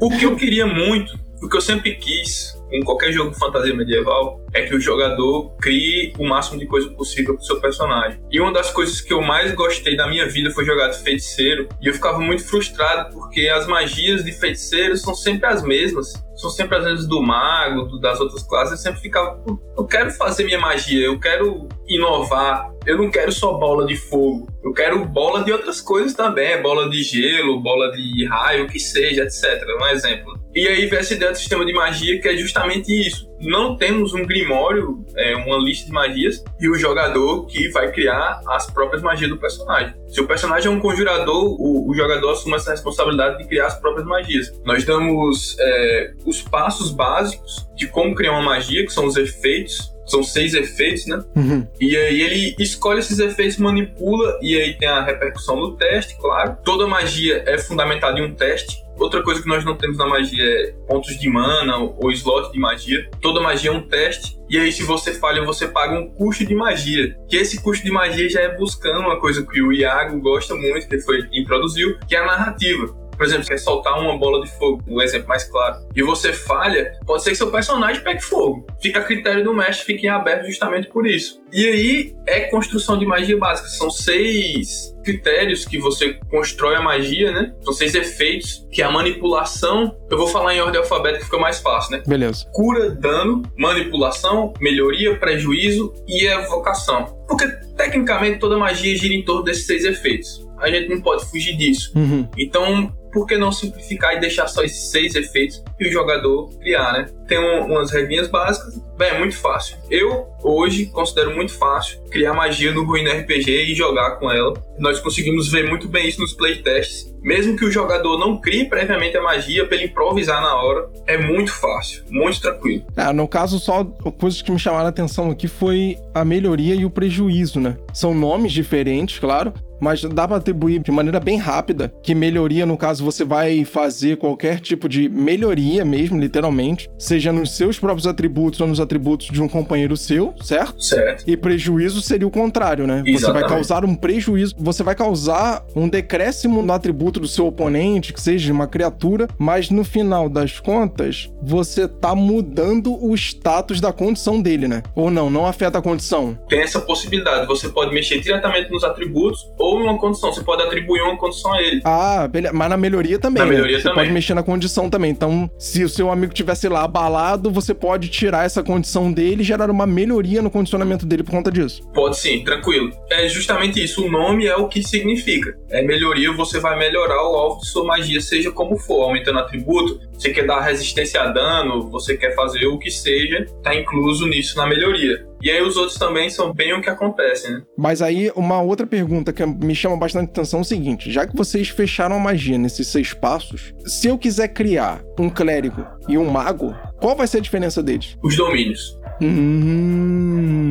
o que eu queria muito O que eu sempre quis em qualquer jogo de fantasia medieval é que o jogador crie o máximo de coisa possível pro seu personagem. E uma das coisas que eu mais gostei da minha vida foi jogar de feiticeiro, e eu ficava muito frustrado porque as magias de feiticeiro são sempre as mesmas. São sempre as mesmas do mago, do, das outras classes. Eu sempre ficava, eu quero fazer minha magia, eu quero inovar. Eu não quero só bola de fogo. Eu quero bola de outras coisas também. Bola de gelo, bola de raio, o que seja, etc. Um exemplo. E aí vem essa ideia do sistema de magia que é justamente isso. Não temos um grimório, é, uma lista de magias, e o jogador que vai criar as próprias magias do personagem. Se o personagem é um conjurador, o, o jogador assume essa responsabilidade de criar as próprias magias. Nós damos é, os passos básicos de como criar uma magia, que são os efeitos, são seis efeitos, né? Uhum. E aí ele escolhe esses efeitos, manipula, e aí tem a repercussão do teste, claro. Toda magia é fundamentada em um teste. Outra coisa que nós não temos na magia é pontos de mana ou slot de magia. Toda magia é um teste. E aí, se você falha, você paga um custo de magia. Que esse custo de magia já é buscando uma coisa que o Iago gosta muito, que foi introduziu, que é a narrativa por exemplo, quer soltar uma bola de fogo, um exemplo mais claro, e você falha, pode ser que seu personagem pegue fogo. Fica a critério do mestre, fique em aberto justamente por isso. E aí é construção de magia básica. São seis critérios que você constrói a magia, né? São seis efeitos, que é a manipulação. Eu vou falar em ordem alfabética fica mais fácil, né? Beleza. Cura, dano, manipulação, melhoria, prejuízo e evocação. Porque tecnicamente toda magia gira em torno desses seis efeitos. A gente não pode fugir disso. Uhum. Então, por que não simplificar e deixar só esses seis efeitos e o jogador criar, né? Tem um, umas regrinhas básicas, bem, é muito fácil. Eu, hoje, considero muito fácil criar magia no Ruína RPG e jogar com ela. Nós conseguimos ver muito bem isso nos playtests. Mesmo que o jogador não crie previamente a magia, para ele improvisar na hora, é muito fácil, muito tranquilo. É, no caso, só coisas que me chamaram a atenção aqui foi a melhoria e o prejuízo, né? São nomes diferentes, claro, mas dá para atribuir de maneira bem rápida que melhoria, no caso, você vai fazer qualquer tipo de melhoria mesmo, literalmente, seja nos seus próprios atributos ou nos atributos de um companheiro seu, certo? Certo. E prejuízo seria o contrário, né? Você vai Exatamente. causar um prejuízo, você vai causar um decréscimo no atributo do seu oponente, que seja uma criatura, mas no final das contas, você tá mudando o status da condição dele, né? Ou não, não afeta a condição. Tem essa possibilidade. Você pode mexer diretamente nos atributos ou numa condição. Você pode atribuir uma condição a ele. Ah. Mas na melhoria também. Na né? melhoria você também. pode mexer na condição também. Então, se o seu amigo tivesse lá abalado, você pode tirar essa condição dele e gerar uma melhoria no condicionamento dele por conta disso. Pode sim, tranquilo. É justamente isso. O nome é o que significa. É melhoria, você vai melhorar o alvo de sua magia, seja como for, aumentando atributo. Você quer dar resistência a dano, você quer fazer o que seja, tá incluso nisso na melhoria. E aí os outros também são bem o que acontece, né? Mas aí, uma outra pergunta que me chama bastante atenção é o seguinte: já que vocês fecharam a magia nesses seis passos, se eu quiser criar um clérigo e um mago, qual vai ser a diferença deles? Os domínios. Hum,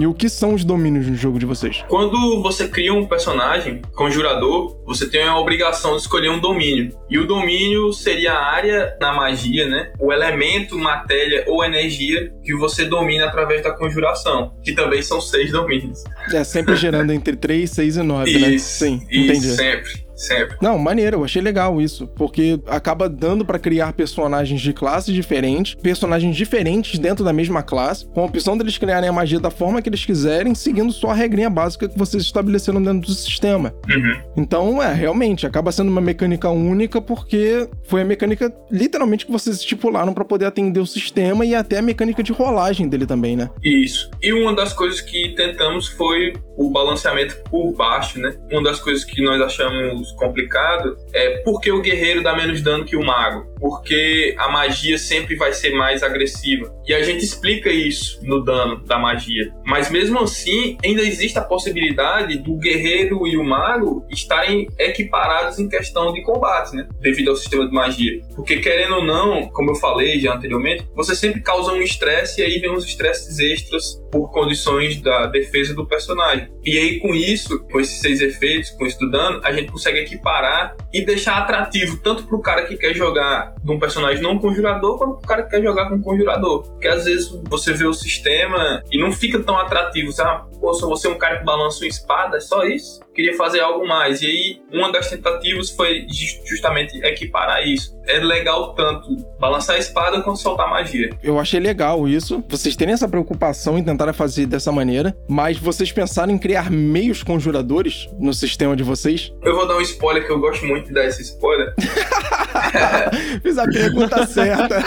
e o que são os domínios no jogo de vocês? Quando você cria um personagem conjurador, você tem a obrigação de escolher um domínio. E o domínio seria a área na magia, né? O elemento, matéria ou energia que você domina através da conjuração, que também são seis domínios. É sempre gerando entre 3, 6 e 9, né? Sim, isso, entendi. sempre, sempre. Não, maneiro, eu achei legal isso, porque acaba dando pra criar personagens de classes diferentes, personagens diferentes dentro da mesma classe, com a opção deles criarem a magia da forma que eles quiserem, seguindo só a regrinha básica que vocês estabeleceram dentro do sistema. Uhum. Então, é, realmente, acaba sendo uma mecânica única porque foi a mecânica literalmente que vocês estipularam pra poder atender o sistema e até a mecânica de rolagem dele também, né? Isso. E uma das coisas que tentamos foi o balanceamento por baixo, né? Uma das coisas que nós achamos complicado é por que o guerreiro dá menos dano que o mago? Porque a magia sempre vai ser mais agressiva. E a gente explica isso no dano da magia. Mas mesmo assim, ainda existe a possibilidade do guerreiro e o mago estarem equiparados em questão de combate, né? Devido ao sistema de magia. Porque querendo ou não, como eu falei já anteriormente, você sempre causa um estresse e aí vem uns estresses extras por condições da defesa do personagem. E aí com isso, com esses seis efeitos, com isso do dano, a gente consegue equiparar e deixar atrativo tanto pro cara que quer jogar de um personagem não conjurador, quanto pro cara que quer jogar com um conjurador. Porque às vezes você vê o sistema e não fica tão atrativo. Ah, pô, só você é um cara que balança uma espada, é só isso? Queria fazer algo mais. E aí, uma das tentativas foi justamente equiparar isso. É legal tanto balançar a espada quanto soltar magia. Eu achei legal isso. Vocês terem essa preocupação em tentar fazer dessa maneira, mas vocês pensaram em criar meios conjuradores no sistema de vocês? Eu vou dar um spoiler que eu gosto muito de dar esse spoiler. [laughs] Fiz a pergunta certa.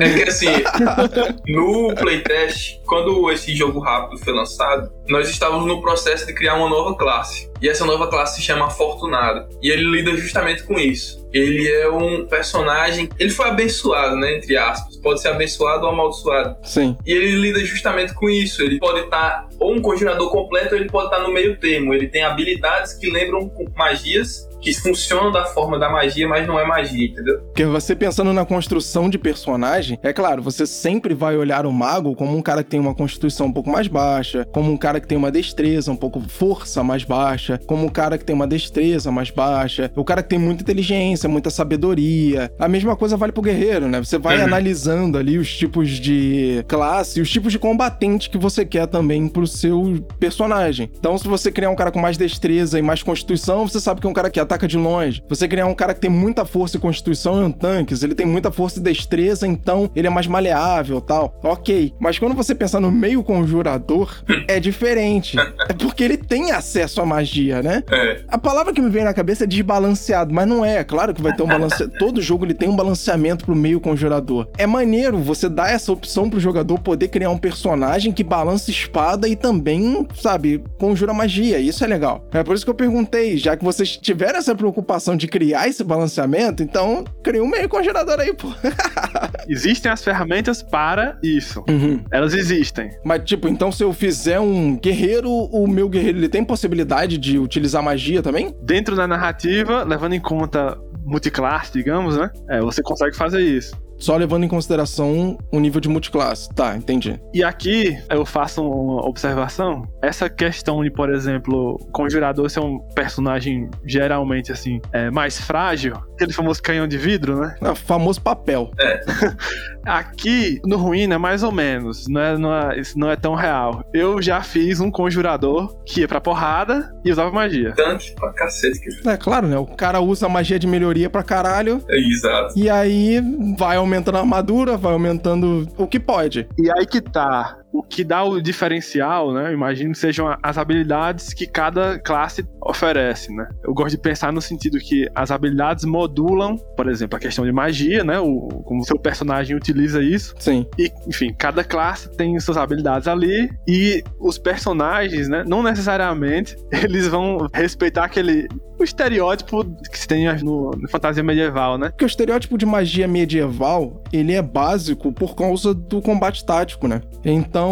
é que assim, no playtest, quando esse jogo rápido foi lançado, nós estávamos no processo de criar uma nova classe. E essa nova classe se chama Afortunado. E ele lida justamente com isso. Ele é um personagem. Ele foi abençoado, né? Entre aspas. Pode ser abençoado ou amaldiçoado. Sim. E ele lida justamente com isso. Ele pode estar ou um conjurador completo ou ele pode estar no meio termo. Ele tem habilidades que lembram magias que funcionam da forma da magia, mas não é magia, entendeu? Porque você pensando na construção de personagem, é claro, você sempre vai olhar o mago como um cara que tem uma constituição um pouco mais baixa, como um cara que tem uma destreza um pouco força mais baixa, como um cara que tem uma destreza mais baixa, o cara que tem muita inteligência, muita sabedoria. A mesma coisa vale pro guerreiro, né? Você vai uhum. analisando ali os tipos de classe, os tipos de combatente que você quer também pro seu personagem. Então, se você criar um cara com mais destreza e mais constituição, você sabe que é um cara que ataca ataca de longe. Você criar um cara que tem muita força e constituição e um tanques, ele tem muita força e destreza, então ele é mais maleável tal. Ok. Mas quando você pensar no meio conjurador, [laughs] é diferente. É porque ele tem acesso à magia, né? É. A palavra que me vem na cabeça é desbalanceado, mas não é. Claro que vai ter um balanceamento. [laughs] Todo jogo ele tem um balanceamento pro meio conjurador. É maneiro você dar essa opção pro jogador poder criar um personagem que balança espada e também, sabe, conjura magia. Isso é legal. É por isso que eu perguntei, já que vocês tiveram essa preocupação de criar esse balanceamento, então cria um meio congelador aí, pô. [laughs] existem as ferramentas para isso. Uhum. Elas existem. Mas, tipo, então se eu fizer um guerreiro, o meu guerreiro ele tem possibilidade de utilizar magia também? Dentro da narrativa, levando em conta multiclasse, digamos, né? É, você consegue fazer isso. Só levando em consideração o nível de multiclasse. Tá, entendi. E aqui eu faço uma observação. Essa questão de, por exemplo, conjurador ser um personagem geralmente assim, é, mais frágil, aquele famoso canhão de vidro, né? É, famoso papel. É. [laughs] aqui no Ruína é mais ou menos. Não é, não é, isso não é tão real. Eu já fiz um conjurador que ia pra porrada e usava magia. Tanto pra cacete que. É claro, né? O cara usa magia de melhoria pra caralho. É, exato. E aí vai aumentando a armadura, vai aumentando o que pode. E aí que tá o que dá o diferencial, né? Imagino que sejam as habilidades que cada classe oferece, né? Eu gosto de pensar no sentido que as habilidades modulam, por exemplo, a questão de magia, né? O, como o seu personagem utiliza isso. Sim. E, enfim, cada classe tem suas habilidades ali e os personagens, né? Não necessariamente [laughs] eles vão respeitar aquele o estereótipo que se tem no, no, fantasia medieval, né? Porque o estereótipo de magia medieval, ele é básico por causa do combate tático, né? Então,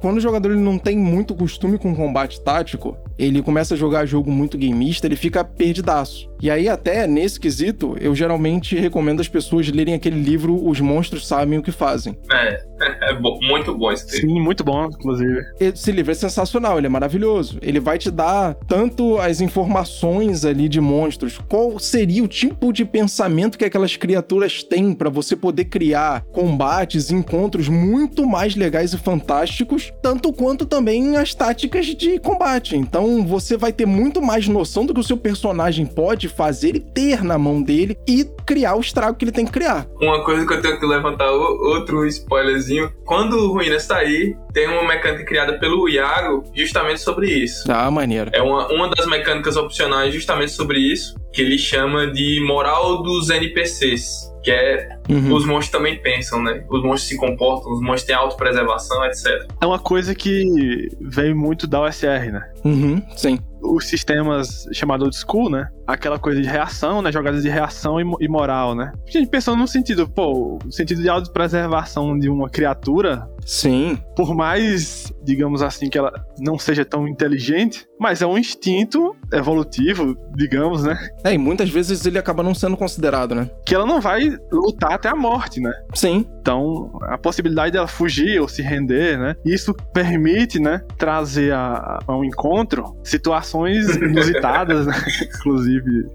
quando o jogador ele não tem muito costume com combate tático, ele começa a jogar jogo muito gameista, ele fica perdidaço. E aí, até nesse quesito, eu geralmente recomendo as pessoas lerem aquele livro Os Monstros Sabem o que Fazem. É, [laughs] é bom, muito bom esse livro. Sim, muito bom, inclusive. Esse livro é sensacional, ele é maravilhoso. Ele vai te dar tanto as informações ali de monstros, qual seria o tipo de pensamento que aquelas criaturas têm para você poder criar combates, encontros muito mais legais e fantásticos, tanto quanto também as táticas de combate. Então você vai ter muito mais noção do que o seu personagem pode fazer e ter na mão dele e criar o estrago que ele tem que criar. Uma coisa que eu tenho que levantar outro spoilerzinho. Quando o Ruínas sair, tem uma mecânica criada pelo Iago justamente sobre isso. Ah, maneiro. É uma, uma das mecânicas opcionais justamente sobre isso, que ele chama de moral dos NPCs que é uhum. os monstros também pensam, né? Os monstros se comportam, os monstros têm autopreservação, etc. É uma coisa que veio muito da OSR, né? Uhum, sim os sistemas chamados old school, né? Aquela coisa de reação, né? Jogadas de reação e, moral, né? A gente pensando no sentido, pô, o sentido de autopreservação de uma criatura. Sim. Por mais, digamos assim, que ela não seja tão inteligente, mas é um instinto evolutivo, digamos, né? É, e muitas vezes ele acaba não sendo considerado, né? Que ela não vai lutar até a morte, né? Sim. Então, a possibilidade dela fugir ou se render, né? Isso permite, né, trazer a, a um encontro situações situações [laughs] inusitadas, né? inclusive. [laughs]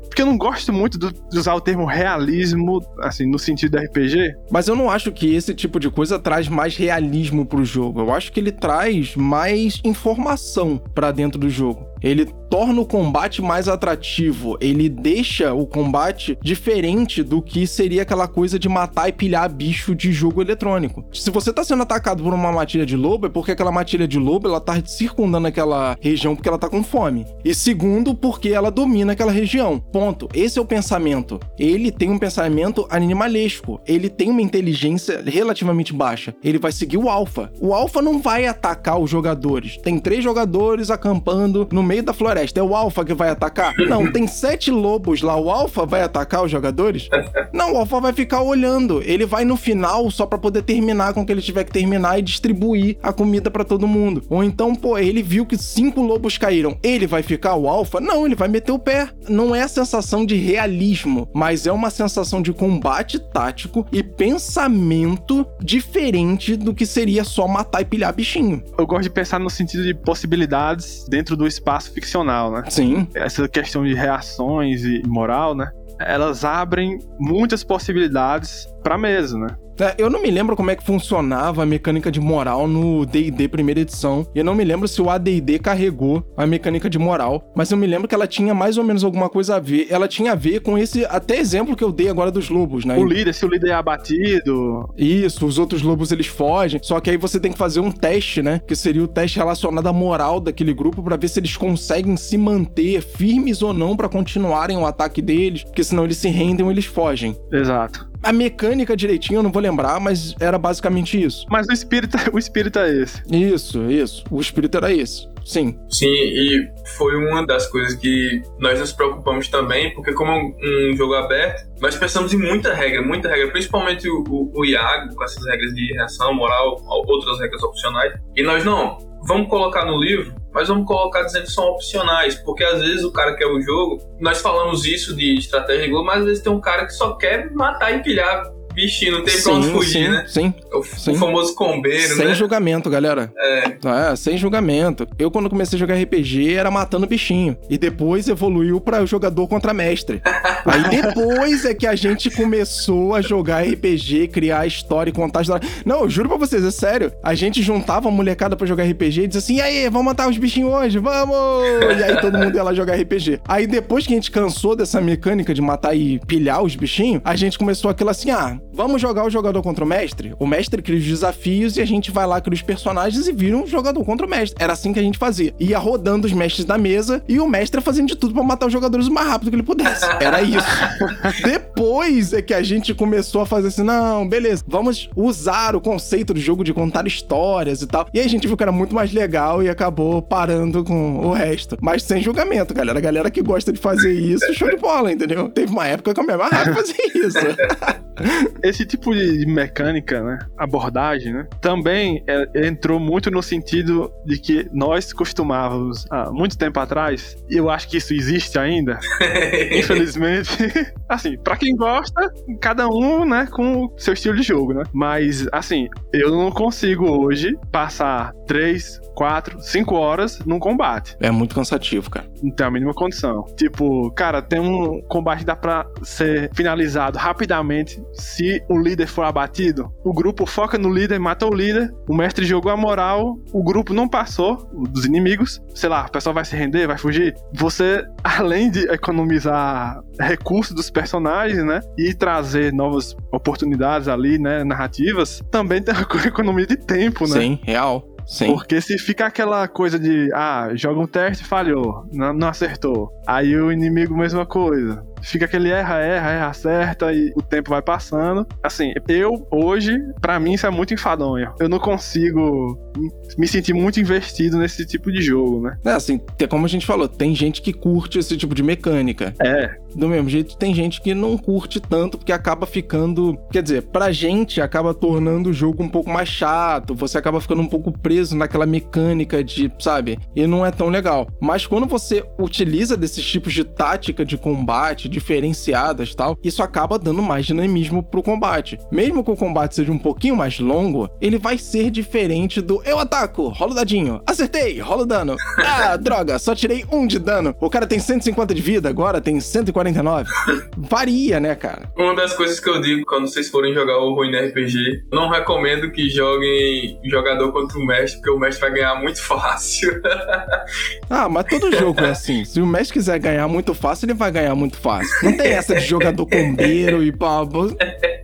Porque eu não gosto muito do, de usar o termo realismo, assim, no sentido do RPG. Mas eu não acho que esse tipo de coisa traz mais realismo pro jogo. Eu acho que ele traz mais informação para dentro do jogo. Ele torna o combate mais atrativo. Ele deixa o combate diferente do que seria aquela coisa de matar e pilhar bicho de jogo eletrônico. Se você tá sendo atacado por uma matilha de lobo, é porque aquela matilha de lobo ela tá circundando aquela região porque ela tá com fome. E segundo, porque ela domina aquela região. Ponto. Esse é o pensamento. Ele tem um pensamento animalesco. Ele tem uma inteligência relativamente baixa. Ele vai seguir o alfa. O alfa não vai atacar os jogadores. Tem três jogadores acampando no meio da floresta. É o alfa que vai atacar? Não, tem sete lobos lá. O alfa vai atacar os jogadores? Não, o alfa vai ficar olhando. Ele vai no final só para poder terminar com o que ele tiver que terminar e distribuir a comida para todo mundo. Ou então, pô, ele viu que cinco lobos caíram. Ele vai ficar o alfa? Não, ele vai meter o pé. Não é a sensação de realismo, mas é uma sensação de combate tático e pensamento diferente do que seria só matar e pilhar bichinho. Eu gosto de pensar no sentido de possibilidades dentro do espaço ficcional, né? Sim. Essa questão de reações e moral, né? Elas abrem muitas possibilidades pra mesa, né? É, eu não me lembro como é que funcionava a mecânica de moral no D&D primeira edição. E eu não me lembro se o AD&D carregou a mecânica de moral, mas eu me lembro que ela tinha mais ou menos alguma coisa a ver. Ela tinha a ver com esse até exemplo que eu dei agora dos lobos, né? O líder, se o líder é abatido. Isso, os outros lobos eles fogem. Só que aí você tem que fazer um teste, né? Que seria o teste relacionado à moral daquele grupo para ver se eles conseguem se manter firmes ou não para continuarem o ataque deles, porque senão eles se rendem ou eles fogem. Exato. A mecânica direitinho eu não vou lembrar, mas era basicamente isso. Mas o espírito, [laughs] o espírito é esse. Isso, isso. O espírito era esse. Sim. Sim, e foi uma das coisas que nós nos preocupamos também, porque como é um jogo aberto, nós pensamos em muita regra, muita regra, principalmente o, o, o Iago, com essas regras de reação, moral, outras regras opcionais. E nós não, vamos colocar no livro, mas vamos colocar dizendo que são opcionais, porque às vezes o cara quer o jogo, nós falamos isso de estratégia de Globo, mas às vezes tem um cara que só quer matar e pilhar bichinho, não tem sim, pra onde fugir, sim, né? Sim. O, sim. o famoso combeiro, sem né? julgamento, galera. É. É, sem julgamento. Eu, quando comecei a jogar RPG, era matando bichinho. E depois evoluiu pra jogador contra mestre. [laughs] Aí depois é que a gente começou a jogar RPG, criar história e contar história. Não, eu juro pra vocês, é sério. A gente juntava a molecada pra jogar RPG e dizia assim: e aí, vamos matar os bichinhos hoje? Vamos! E aí todo mundo ia lá jogar RPG. Aí depois que a gente cansou dessa mecânica de matar e pilhar os bichinhos, a gente começou aquilo assim: ah, vamos jogar o jogador contra o mestre? O mestre cria os desafios e a gente vai lá, cria os personagens e vira um jogador contra o mestre. Era assim que a gente fazia. Ia rodando os mestres da mesa e o mestre fazendo de tudo pra matar os jogadores o mais rápido que ele pudesse. Era isso. [laughs] Depois é que a gente começou a fazer assim: não, beleza, vamos usar o conceito do jogo de contar histórias e tal. E aí a gente viu que era muito mais legal e acabou parando com o resto. Mas sem julgamento, galera. A galera que gosta de fazer isso, show de bola, entendeu? Teve uma época que eu me amarrava fazer isso. [laughs] Esse tipo de mecânica, né? Abordagem, né? Também é, entrou muito no sentido de que nós costumávamos, há muito tempo atrás, e eu acho que isso existe ainda, [laughs] infelizmente. [laughs] assim, para quem gosta, cada um, né, com o seu estilo de jogo, né? Mas, assim, eu não consigo hoje passar três, quatro, cinco horas num combate. É muito cansativo, cara. Não tem a mínima condição. Tipo, cara, tem um combate que dá pra ser finalizado rapidamente se o líder for abatido. O grupo foca no líder, mata o líder, o mestre jogou a moral, o grupo não passou dos inimigos, sei lá, o pessoal vai se render, vai fugir. Você, [laughs] além de economizar recursos dos personagens, né, e trazer novas oportunidades ali, né, narrativas, também tem a [laughs] economia de tempo, né? Sim, real. Sim. Porque se fica aquela coisa de, ah, joga um teste, falhou, não, não acertou. Aí o inimigo, mesma coisa. Fica aquele erra, erra, erra, acerta e o tempo vai passando. Assim, eu hoje, para mim, isso é muito enfadonho. Eu não consigo me sentir muito investido nesse tipo de jogo, né? É, assim, como a gente falou, tem gente que curte esse tipo de mecânica. É. Do mesmo jeito, tem gente que não curte tanto porque acaba ficando. Quer dizer, pra gente acaba tornando o jogo um pouco mais chato. Você acaba ficando um pouco preso naquela mecânica de, sabe? E não é tão legal. Mas quando você utiliza desses tipos de tática de combate, de diferenciadas tal, isso acaba dando mais dinamismo pro combate. Mesmo que o combate seja um pouquinho mais longo, ele vai ser diferente do eu ataco, rolo dadinho, acertei, rolo dano. [laughs] Ah, droga, só tirei um de dano. O cara tem 150 de vida, agora tem 149. Varia, né, cara? Uma das coisas que eu digo quando vocês forem jogar o Ruin RPG, não recomendo que joguem jogador contra o mestre, porque o mestre vai ganhar muito [laughs] fácil. ah, mas todo jogo é assim. Se o mestre quiser ganhar muito fácil, ele vai ganhar muito fácil. Não tem essa de jogador combeiro e pá.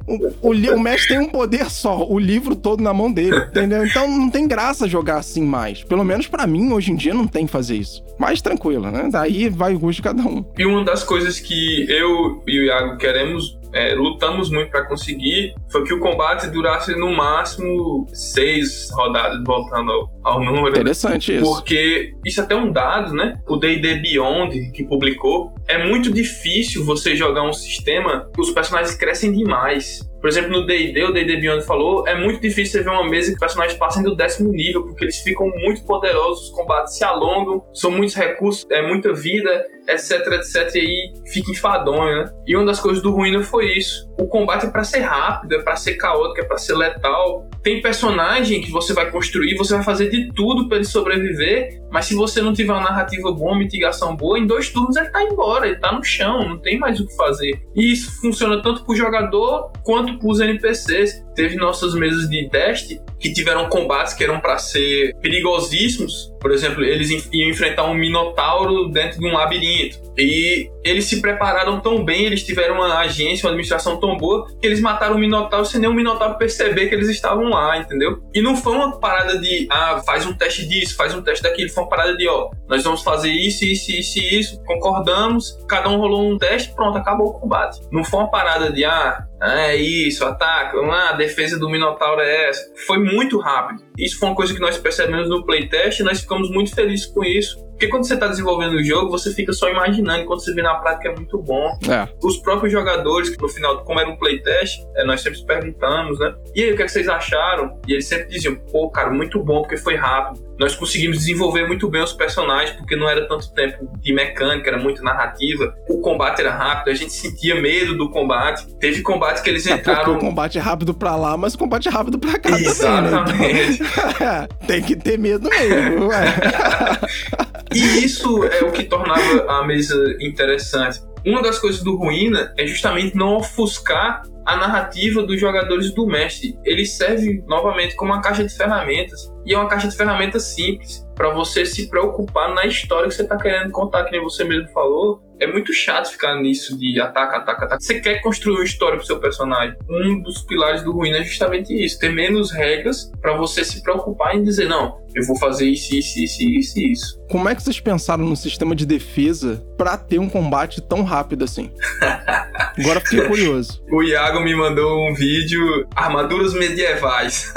O, o, o, mestre tem um poder só, o livro todo na mão dele, entendeu? Então não tem graça jogar assim mais. Pelo menos para mim, hoje em dia, não tem fazer isso. Mas tranquilo, né? Daí vai o gosto de cada um. E uma das coisas que eu e o Iago queremos é, lutamos muito para conseguir foi que o combate durasse no máximo seis rodadas, voltando ao, ao número. Interessante isso. Porque isso é até um dado, né? O D&D Beyond, que publicou, é muito difícil você jogar um sistema que os personagens crescem demais. Por exemplo, no D&D, o D&D Beyond falou, é muito difícil você ver uma mesa que os personagens passem do décimo nível, porque eles ficam muito poderosos, os combates se alongam, são muitos recursos, é muita vida, etc, etc, e aí fica enfadonho, né? E uma das coisas do Ruína foi isso. O combate é pra ser rápido, é pra ser caótico, é pra ser letal. Tem personagem que você vai construir, você vai fazer de tudo para ele sobreviver, mas se você não tiver uma narrativa boa, uma mitigação boa, em dois turnos ele tá embora, ele tá no chão, não tem mais o que fazer. E isso funciona tanto pro jogador quanto para os NPCs. Teve nossas mesas de teste que tiveram combates que eram para ser perigosíssimos. Por exemplo, eles iam enfrentar um minotauro dentro de um labirinto. E eles se prepararam tão bem, eles tiveram uma agência, uma administração tão boa, que eles mataram o Minotauro sem nem o Minotauro perceber que eles estavam lá, entendeu? E não foi uma parada de, ah, faz um teste disso, faz um teste daquilo. Foi uma parada de, ó, nós vamos fazer isso, isso, isso e isso, concordamos, cada um rolou um teste, pronto, acabou o combate. Não foi uma parada de, ah, é isso, ataca, ah, a defesa do Minotauro é essa. Foi muito rápido. Isso foi uma coisa que nós percebemos no playtest e nós ficamos muito felizes com isso. Porque quando você está desenvolvendo o jogo, você fica só imaginando, quando você vê na prática é muito bom. É. Os próprios jogadores, no final, como era um playtest, é, nós sempre perguntamos, né? E aí, o que, é que vocês acharam? E eles sempre diziam, pô, cara, muito bom, porque foi rápido. Nós conseguimos desenvolver muito bem os personagens, porque não era tanto tempo de mecânica, era muito narrativa. O combate era rápido, a gente sentia medo do combate. Teve combate que eles entraram. É o combate é rápido pra lá, mas o combate é rápido pra cá Exatamente. também. Né? Então, [laughs] tem que ter medo mesmo. [laughs] e isso é o que tornava a mesa interessante. Uma das coisas do Ruína é justamente não ofuscar a narrativa dos jogadores do mestre. Ele serve novamente como uma caixa de ferramentas e é uma caixa de ferramentas simples para você se preocupar na história que você está querendo contar, que nem você mesmo falou. É muito chato ficar nisso de ataca, ataca, ataca. Você quer construir uma história pro seu personagem. Um dos pilares do Ruína é justamente isso: ter menos regras para você se preocupar em dizer, não, eu vou fazer isso, isso, isso, isso e isso. Como é que vocês pensaram no sistema de defesa para ter um combate tão rápido assim? [laughs] Agora fiquei curioso. O Iago me mandou um vídeo armaduras medievais.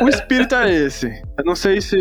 o espírito é esse. Eu não sei se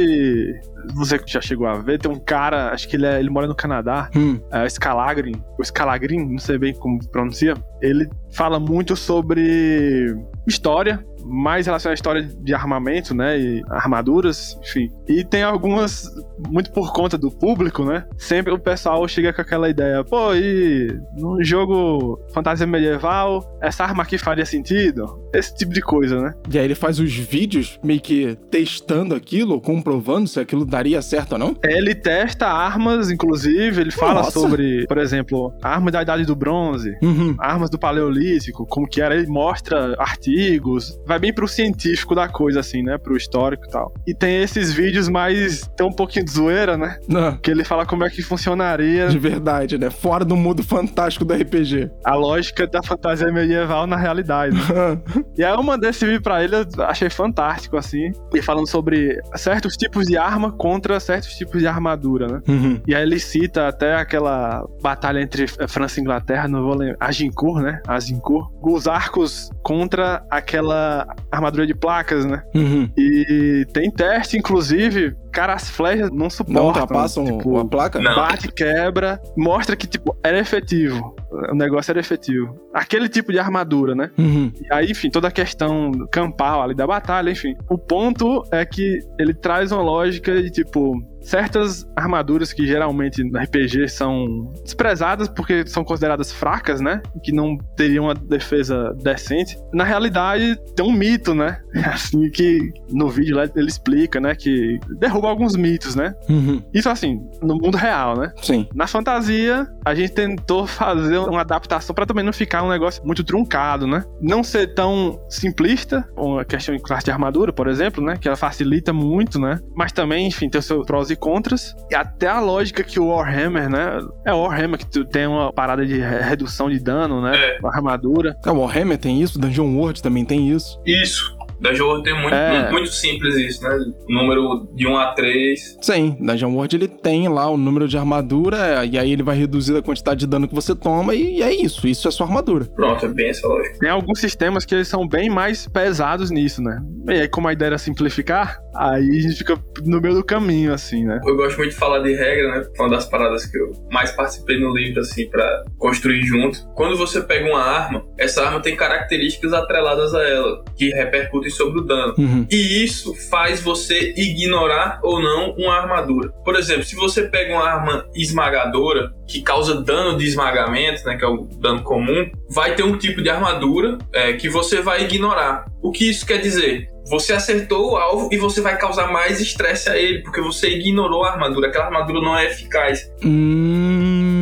você já chegou a ver, tem um cara, acho que ele, é, ele mora no Canadá, hum. é Scalagrin, o Scalagrin, não sei bem como pronuncia, ele fala muito sobre história, mais relacionada à história de armamento, né? E armaduras, enfim. E tem algumas, muito por conta do público, né? Sempre o pessoal chega com aquela ideia, pô, e num jogo fantasia medieval, essa arma aqui faria sentido? Esse tipo de coisa, né? E aí ele faz os vídeos meio que testando aquilo, comprovando se aquilo daria certo ou não? Ele testa armas, inclusive, ele fala Nossa. sobre, por exemplo, armas da Idade do Bronze, uhum. armas do Paleolítico, como que era, ele mostra artigos, vai vai bem pro científico da coisa, assim, né? Pro histórico e tal. E tem esses vídeos mais. tem um pouquinho de zoeira, né? Não. Que ele fala como é que funcionaria. De verdade, né? Fora do mundo fantástico do RPG. A lógica da fantasia medieval na realidade. [laughs] e aí eu mandei esse vídeo pra ele, eu achei fantástico, assim. E falando sobre certos tipos de arma contra certos tipos de armadura, né? Uhum. E aí ele cita até aquela batalha entre França e Inglaterra, não vou lembrar. Agincourt, né? Agincourt. Os arcos contra aquela armadura de placas, né? Uhum. E tem teste, inclusive, cara, as flechas não suportam. Não ultrapassam tipo, a placa? Não. Bate, quebra, mostra que, tipo, era efetivo. O negócio era efetivo. Aquele tipo de armadura, né? Uhum. E aí, enfim, toda a questão campal ali da batalha, enfim. O ponto é que ele traz uma lógica de, tipo, certas armaduras que geralmente no RPG são desprezadas porque são consideradas fracas, né? Que não teriam uma defesa decente. Na realidade, tem um mito, né? [laughs] Assim, que no vídeo lá ele explica, né? Que derruba alguns mitos, né? Uhum. Isso assim, no mundo real, né? Sim. Na fantasia, a gente tentou fazer uma adaptação para também não ficar um negócio muito truncado, né? Não ser tão simplista, uma questão em classe de armadura, por exemplo, né? Que ela facilita muito, né? Mas também, enfim, tem os seus prós e contras. E até a lógica que o Warhammer, né? É o Warhammer que tu tem uma parada de re- redução de dano, né? É. Armadura. É, o Warhammer tem isso, Dungeon World também tem isso. Isso. Da jogo tem muito, É. muito, muito simples isso, né? Número de 1 a 3. Sim, Dungeon World ele tem lá o número de armadura, e aí ele vai reduzir a quantidade de dano que você toma, e é isso, isso é sua armadura. Pronto, é bem essa lógica. Tem alguns sistemas que eles são bem mais pesados nisso, né? E aí, como a ideia era simplificar, aí a gente fica no meio do caminho, assim, né? Eu gosto muito de falar de regra, né? Foi uma das paradas que eu mais participei no livro, assim, pra construir junto. Quando você pega uma arma, essa arma tem características atreladas a ela, que repercutem sobre o dano. Uhum. E isso faz você ignorar ou não uma armadura. Por exemplo, se você pega uma arma esmagadora que causa dano de esmagamento, né, que é o dano comum, vai ter um tipo de armadura é, que você vai ignorar. O que isso quer dizer? Você acertou o alvo e você vai causar mais estresse a ele, porque você ignorou a armadura. Aquela armadura não é eficaz. Hum.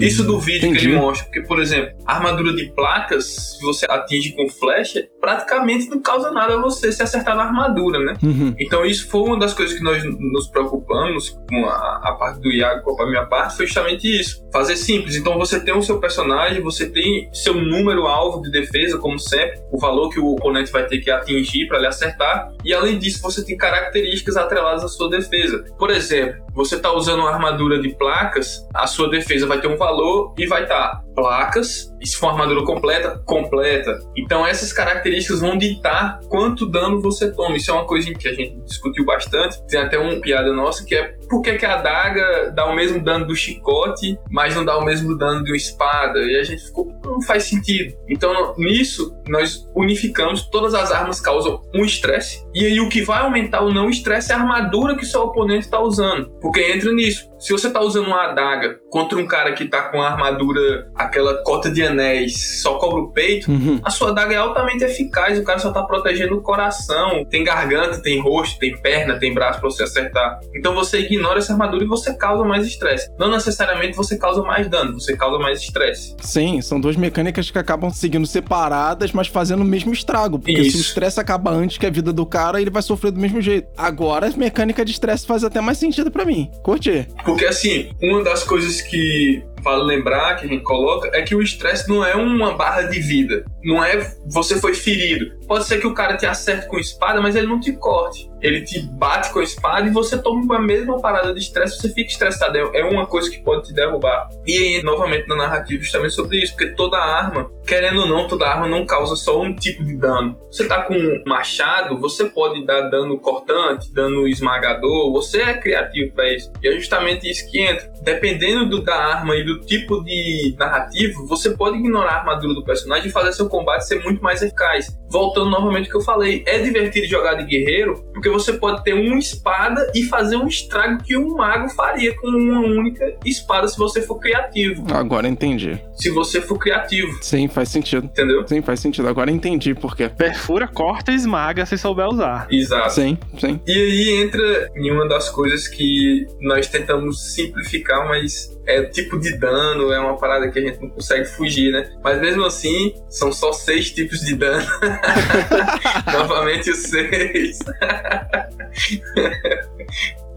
Isso do vídeo que Entendi. ele mostra. Porque, por exemplo, a armadura de placas, se você atinge com flecha, praticamente não causa nada a você se acertar na armadura, né? Uhum. Então isso foi uma das coisas que nós nos preocupamos com a, a parte do Iago, com a minha parte, foi justamente isso. Fazer simples. Então você tem o seu personagem, você tem seu número alvo de defesa, como sempre, o valor que o oponente vai ter que atingir para lhe acertar. E além disso, você tem características atreladas à sua defesa. Por exemplo, você está usando uma armadura de placas, a sua defesa vai ter um valor e vai estar placas, e se for armadura completa, completa. Então essas características vão ditar quanto dano você toma. Isso é uma coisa que a gente discutiu bastante. Tem até uma piada nossa que é por que, que a adaga dá o mesmo dano do chicote, mas não dá o mesmo dano de uma espada? E a gente ficou, não faz sentido. Então nisso nós unificamos, todas as armas causam um estresse, e aí o que vai aumentar o não estresse é a armadura que seu oponente está usando. Porque entra nisso. Se você tá usando uma adaga contra um cara que tá com a armadura, aquela cota de anéis, só cobre o peito, Uhum. a sua adaga é altamente eficaz, o cara só tá protegendo o coração. Tem garganta, tem rosto, tem perna, tem braço pra você acertar. Então você ignora essa armadura e você causa mais estresse. Não necessariamente você causa mais dano, você causa mais estresse. Sim, são duas mecânicas que acabam seguindo separadas, mas fazendo o mesmo estrago. Porque se Isso. o estresse acaba antes que a vida do cara, ele vai sofrer do mesmo jeito. Agora, a mecânica de estresse faz até mais sentido pra mim. Curti. Porque assim, uma das coisas que vale lembrar, que a gente coloca, é que o estresse não é uma barra de vida. Não é você foi ferido. Pode ser que o cara te acerte com espada, mas ele não te corte. Ele te bate com a espada e você toma a mesma parada de estresse, você fica estressado. É é uma coisa que pode te derrubar. E novamente, na narrativa, justamente sobre isso, porque toda arma, querendo ou não, toda arma não causa só um tipo de dano. Você tá com um machado, você pode dar dano cortante, dano esmagador, você é criativo pra isso. E é justamente isso que entra. Dependendo do, da arma e do tipo de narrativo, você pode ignorar a armadura do personagem e fazer seu combate ser muito mais eficaz. Voltando novamente ao que eu falei, é divertido jogar de guerreiro, porque você pode ter uma espada e fazer um estrago que um mago faria com uma única espada se você for criativo. Agora entendi. Se você for criativo, Sim, faz sentido. entendeu? Sim, faz sentido. Agora entendi por quê. Perfura, corta e esmaga se souber usar. Exato. Sim, sim. E aí entra em uma das coisas que nós tentamos simplificar, mas é tipo de dano, é uma parada que a gente não consegue fugir, né? Mas mesmo assim, são só seis tipos de dano. [laughs] [laughs] Novamente os seis.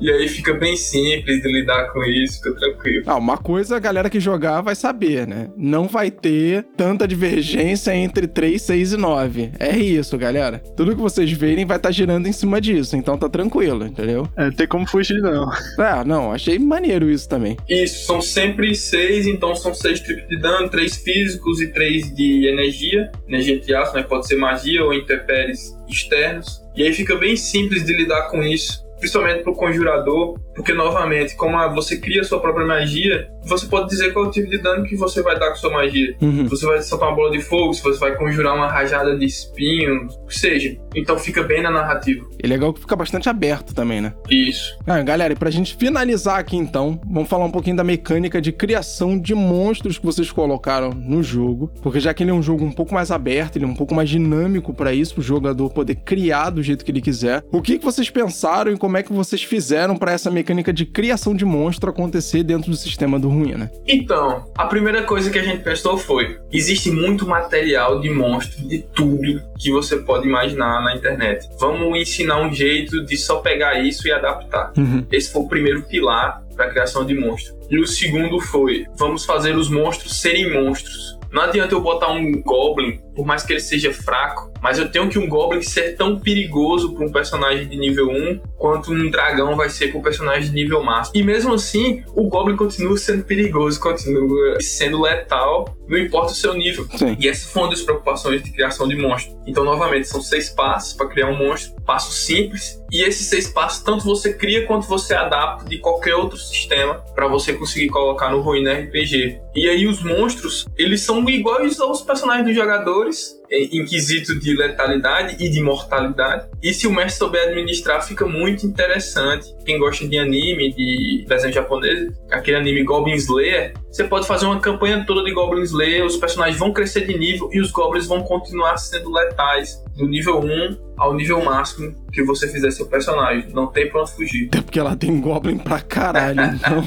E aí fica bem simples de lidar com isso, fica tranquilo. Ah, uma coisa a galera que jogar vai saber, né? Não vai ter tanta divergência entre 3, 6 e 9. É isso, galera. Tudo que vocês verem vai estar girando em cima disso, então tá tranquilo, entendeu? É, não tem como fugir, não. Ah, não, achei maneiro isso também. Isso, são sempre seis, então são seis tipos de dano, três físicos e três de energia. Energia entre aspas, né? Pode ser magia ou intempéries externos. E aí fica bem simples de lidar com isso. Principalmente pro conjurador, Porque, novamente, como você cria a sua própria magia, você pode dizer qual é o tipo de dano que você vai dar com sua magia. Uhum. Você vai soltar uma bola de fogo, se você vai conjurar uma rajada de espinho, o que seja. Então fica bem na narrativa. E legal que fica bastante aberto também, né? Isso. Ah, galera, e pra gente finalizar aqui então, vamos falar um pouquinho da mecânica de criação de monstros que vocês colocaram no jogo. Porque já que ele é um jogo um pouco mais aberto, ele é um pouco mais dinâmico para isso, pro jogador poder criar do jeito que ele quiser. O que, que vocês pensaram e como é que vocês fizeram para essa mecânica de criação de monstro acontecer dentro do sistema do Ruína? Então, a primeira coisa que a gente pensou foi: existe muito material de monstro de tudo que você pode imaginar na internet. Vamos ensinar um jeito de só pegar isso e adaptar. Uhum. Esse foi o primeiro pilar para a criação de monstro. E o segundo foi: vamos fazer os monstros serem monstros. Não adianta eu botar um Goblin, por mais que ele seja fraco, mas eu tenho que um Goblin ser tão perigoso para um personagem de nível 1 quanto um dragão vai ser para um personagem de nível máximo. E mesmo assim, o Goblin continua sendo perigoso, continua sendo letal, não importa o seu nível. Sim. E essa foi uma das preocupações de criação de monstro. Então, novamente, são seis passos para criar um monstro, passos simples. E esses seis passos, tanto você cria quanto você adapta de qualquer outro sistema para você conseguir colocar no Ruína RPG. E aí, os monstros, eles são iguais aos personagens dos jogadores, em quesito de letalidade e de mortalidade. E se o mestre souber administrar, fica muito interessante. Quem gosta de anime, de desenho japonês, aquele anime Goblin Slayer, você pode fazer uma campanha toda de Goblin Slayer, os personagens vão crescer de nível e os goblins vão continuar sendo letais do nível 1 ao nível máximo que você fizer seu personagem. Não tem pra onde fugir. Até porque ela tem Goblin pra caralho, então.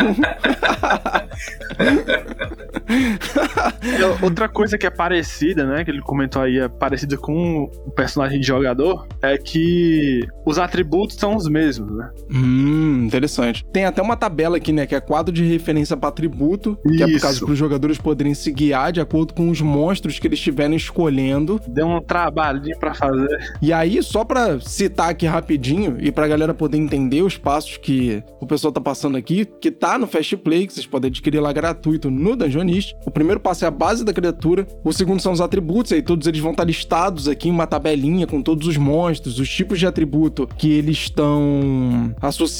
Outra coisa que é parecida, né? Que ele comentou aí, é parecida com o personagem de jogador, é que os atributos são os mesmos, né? hum, interessante. Tem até uma tabela aqui, né? Que é quadro de referência pra atributo, que é por Isso. causa para os jogadores poderem se guiar de acordo com os monstros que eles estiverem escolhendo. Deu um trabalhinho pra fazer. E aí, só pra citar aqui rapidinho e pra galera poder entender os passos que o pessoal tá passando aqui, que tá no Fast Play, que vocês podem adquirir lá gratuito no Dungeonist. O primeiro passo é a base da criatura, o segundo são os atributos, aí todos eles vão estar listados aqui em uma tabelinha com todos os monstros, os tipos de atributo que eles estão associados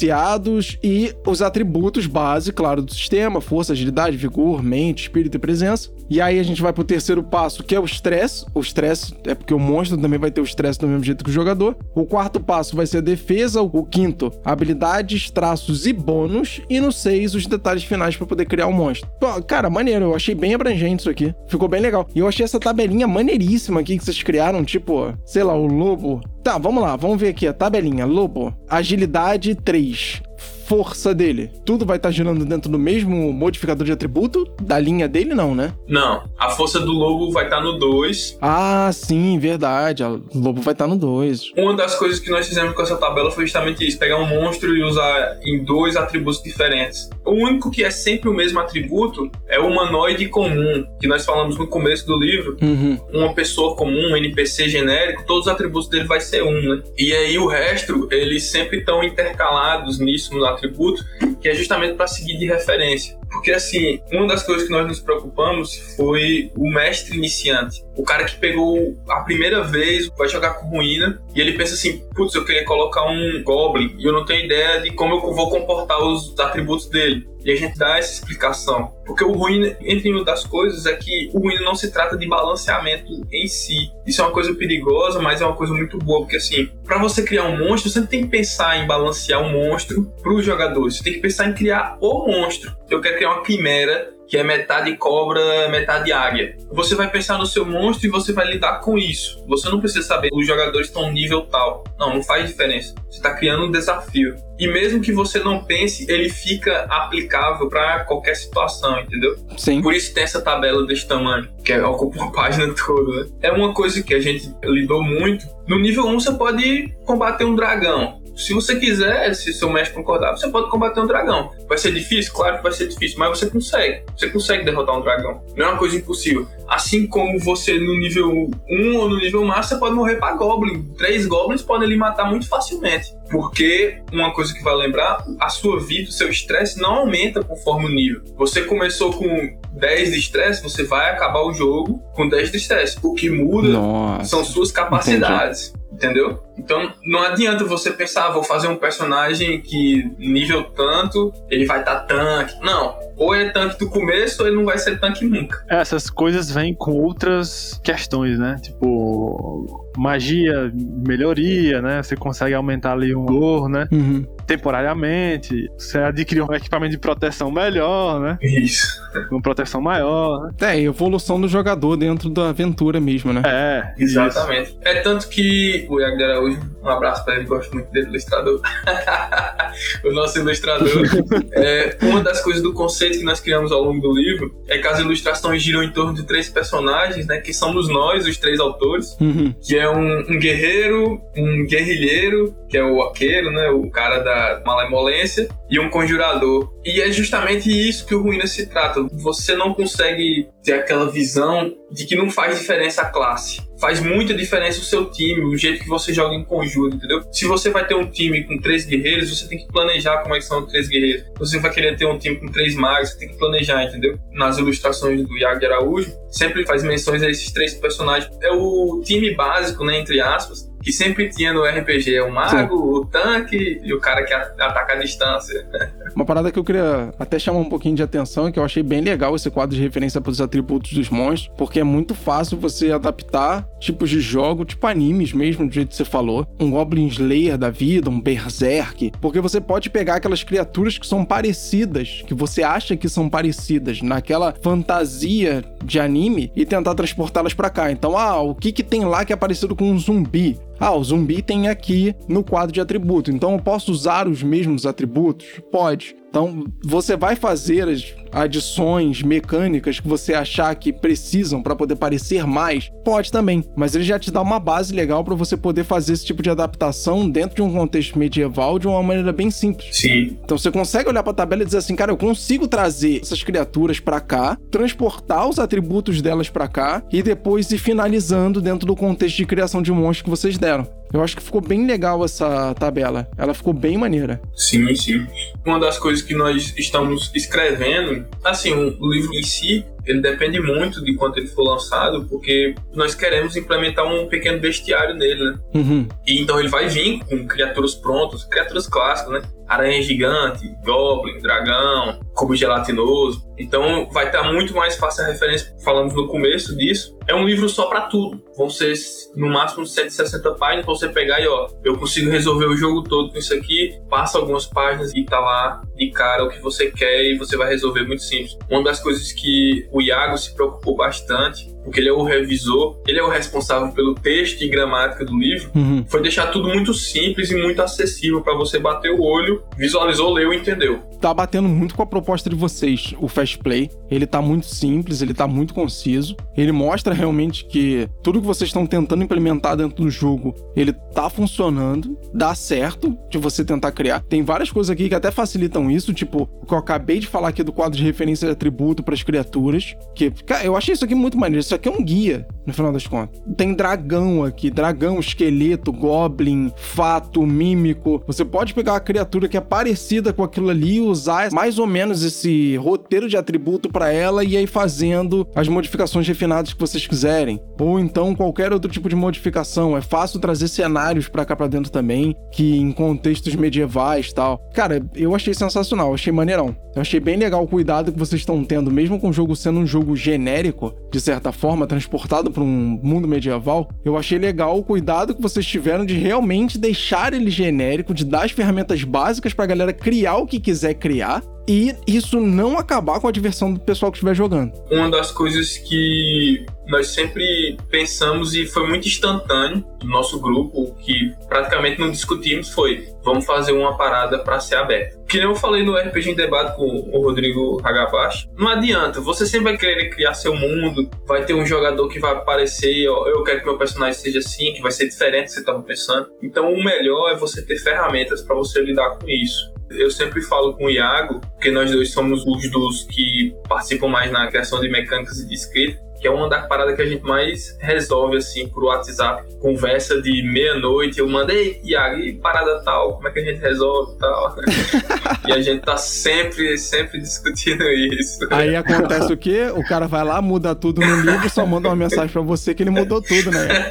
e os atributos base, claro, do sistema, força, agilidade, vigor, mente, espírito e presença. E aí a gente vai pro terceiro passo, que é o estresse. O estresse é porque o monstro também vai ter o estresse do mesmo jeito que o jogador. O quarto passo vai ser a defesa. O quinto, habilidades, traços e bônus. E no seis, os detalhes finais pra poder criar o monstro. Pô, cara, maneiro. Eu achei bem abrangente isso aqui. Ficou bem legal. E eu achei essa tabelinha maneiríssima aqui que vocês criaram. Tipo, sei lá, o lobo. Tá, vamos lá. Vamos ver aqui a tabelinha. Lobo. Agilidade 3 força dele, tudo vai estar girando dentro do mesmo modificador de atributo da linha dele, não, né? Não, a força do lobo vai estar no 2. Ah, sim, verdade. O lobo vai estar no 2. Uma das coisas que nós fizemos com essa tabela foi justamente isso: pegar um monstro e usar em dois atributos diferentes. O único que é sempre o mesmo atributo é o humanoide comum, que nós falamos no começo do livro. Uhum. Uma pessoa comum, um NPC genérico, todos os atributos dele vai ser um, né? E aí o resto, eles sempre estão intercalados nisso no atributo, que é justamente para seguir de referência. Porque assim, uma das coisas que nós nos preocupamos foi o mestre iniciante. O cara que pegou a primeira vez, vai jogar com ruína, e ele pensa assim: putz, eu queria colocar um Goblin, e eu não tenho ideia de como eu vou comportar os atributos dele. E a gente dá essa explicação. Porque o ruína, entre uma das coisas, é que o ruína não se trata de balanceamento em si. Isso é uma coisa perigosa, mas é uma coisa muito boa. Porque assim, para você criar um monstro, você não tem que pensar em balancear um monstro pro jogador. Você tem que pensar em criar o monstro. Eu quero criar uma quimera que é metade cobra, metade águia. Você vai pensar no seu monstro e você vai lidar com isso. Você não precisa saber os jogadores estão nível tal. Não, não faz diferença. Você está criando um desafio. E mesmo que você não pense, ele fica aplicável para qualquer situação, entendeu? Sim. Por isso tem essa tabela desse tamanho, que é- ocupa uma [laughs] página toda, né? É uma coisa que a gente lidou muito. No nível 1 você pode combater um dragão. Se você quiser, se seu mestre concordar, você pode combater um dragão. Vai ser difícil? Claro que vai ser difícil, mas você consegue. Você consegue derrotar um dragão. Não é uma coisa impossível. Assim como você no nível 1 ou no nível máximo, você pode morrer pra Goblin. Três Goblins podem lhe matar muito facilmente. Porque, uma coisa que vai lembrar, a sua vida, o seu estresse não aumenta conforme o nível. Você começou com 10 de estresse, você vai acabar o jogo com 10 de estresse. O que muda Nossa. são suas capacidades. Entendeu? Então não adianta você pensar, ah, vou fazer um personagem que nível tanto, ele vai estar tá tanque. Não, ou é tanque do começo ou ele não vai ser tanque nunca. É, essas coisas vêm com outras questões, né? Tipo, magia, melhoria, né? Você consegue aumentar ali um dor, né? Uhum. Temporariamente. Você adquire um equipamento de proteção melhor, né? Isso. Uma proteção maior, né? É, evolução do jogador dentro da aventura mesmo, né? É. Exatamente. Isso. É tanto que o Iago de Araújo, um abraço pra ele, gosto muito dele, ilustrador. [laughs] o nosso ilustrador. [laughs] é, uma das coisas do conceito que nós criamos ao longo do livro é que as ilustrações giram em torno de três personagens, né? Que somos nós, os três autores, uhum. que é é um, um, guerreiro, um guerrilheiro, que é o arqueiro, né? O cara da malemolência, e um conjurador. E é justamente isso que o Ruína se trata. Você não consegue ter aquela visão de que não faz diferença a classe. Faz muita diferença o seu time, o jeito que você joga em conjunto, entendeu? Se você vai ter um time com três guerreiros, você tem que planejar como é que são três guerreiros. Você vai querer ter um time com três magos, você tem que planejar, entendeu? Nas ilustrações do Iago Araújo, sempre faz menções a esses três personagens. É o time básico, né, entre aspas, que sempre tinha no RPG o mago, Sim. o tanque e o cara que ataca a distância. Uma parada que eu queria até chamar um pouquinho de atenção, que eu achei bem legal esse quadro de referência para os atributos dos monstros, porque é muito fácil você adaptar tipos de jogo, tipo animes mesmo, do jeito que você falou. Um Goblin Slayer da vida, um Berserk, porque você pode pegar aquelas criaturas que são parecidas, que você acha que são parecidas, naquela fantasia de anime e tentar transportá-las para cá. Então, ah, o que que tem lá que é parecido com um zumbi? Ah, o zumbi tem aqui no quadro de atributo, então eu posso usar os mesmos atributos? Pode. Então, você vai fazer as adições mecânicas que você achar que precisam para poder parecer mais? Pode também, mas ele já te dá uma base legal para você poder fazer esse tipo de adaptação dentro de um contexto medieval de uma maneira bem simples. Sim. Então você consegue olhar para a tabela e dizer assim, cara, eu consigo trazer essas criaturas para cá, transportar os atributos delas para cá e depois ir finalizando dentro do contexto de criação de monstros que vocês deram. Eu acho que ficou bem legal essa tabela. Ela ficou bem maneira. Sim, sim. Uma das coisas que nós estamos escrevendo, assim, o livro em si, ele depende muito de quanto ele for lançado, porque nós queremos implementar um pequeno bestiário nele, né? Uhum. E então ele vai vir com criaturas prontas, criaturas clássicas, né? Aranha gigante, goblin, dragão, cubo gelatinoso. Então vai estar muito mais fácil a referência. Falamos no começo disso. É um livro só para tudo. Vão ser no máximo 160 páginas pra você pegar e ó, eu consigo resolver o jogo todo com isso aqui. Passa algumas páginas e tá lá de cara o que você quer e você vai resolver muito simples. Uma das coisas que o Iago se preocupou bastante porque ele é o revisor, ele é o responsável pelo texto e gramática do livro, uhum. foi deixar tudo muito simples e muito acessível para você bater o olho, visualizou, leu e entendeu. Tá batendo muito com a proposta de vocês, o Fast Play. Ele tá muito simples, ele tá muito conciso. Ele mostra realmente que tudo que vocês estão tentando implementar dentro do jogo, ele tá funcionando, dá certo de você tentar criar. Tem várias coisas aqui que até facilitam isso, tipo, o que eu acabei de falar aqui do quadro de referência de atributo para as criaturas, que, cara, eu achei isso aqui muito maneiro. Isso aqui é um guia, no final das contas. Tem dragão aqui, dragão, esqueleto, goblin, fato, mímico. Você pode pegar a criatura que é parecida com aquilo ali e usar mais ou menos esse roteiro de atributo para ela e aí fazendo as modificações refinadas que vocês quiserem. Ou então qualquer outro tipo de modificação. É fácil trazer cenários para cá para dentro também, que em contextos medievais tal. Cara, eu achei sensacional, achei maneirão. Eu achei bem legal o cuidado que vocês estão tendo, mesmo com o jogo sendo um jogo genérico, de certa forma forma, transportado para um mundo medieval, eu achei legal o cuidado que vocês tiveram de realmente deixar ele genérico, de dar as ferramentas básicas para a galera criar o que quiser criar e isso não acabar com a diversão do pessoal que estiver jogando. Uma das coisas que nós sempre pensamos e foi muito instantâneo do nosso grupo, que praticamente não discutimos, foi vamos fazer uma parada para ser aberta. Que nem eu falei no RPG em debate com o Rodrigo Hagabashi, não adianta, você sempre vai querer criar seu mundo, vai ter um jogador que vai aparecer, ó, eu quero que meu personagem seja assim, que vai ser diferente do que você estava pensando. Então o melhor é você ter ferramentas para você lidar com isso. Eu sempre falo com o Iago, porque nós dois somos os dos que participam mais na criação de mecânicas e de escrita, que é uma das paradas que a gente mais resolve, assim, por WhatsApp. Conversa de meia-noite, eu mandei, Iago, e parada tal, como é que a gente resolve tal. [laughs] e a gente tá sempre, sempre discutindo isso. Aí acontece o quê? O cara vai lá, muda tudo no livro, só manda uma mensagem pra você que ele mudou tudo, né? [laughs]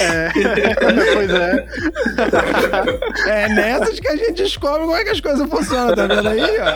é. pois é. É nessas que a gente descobre como é que as coisas funcionam, tá vendo aí, ó?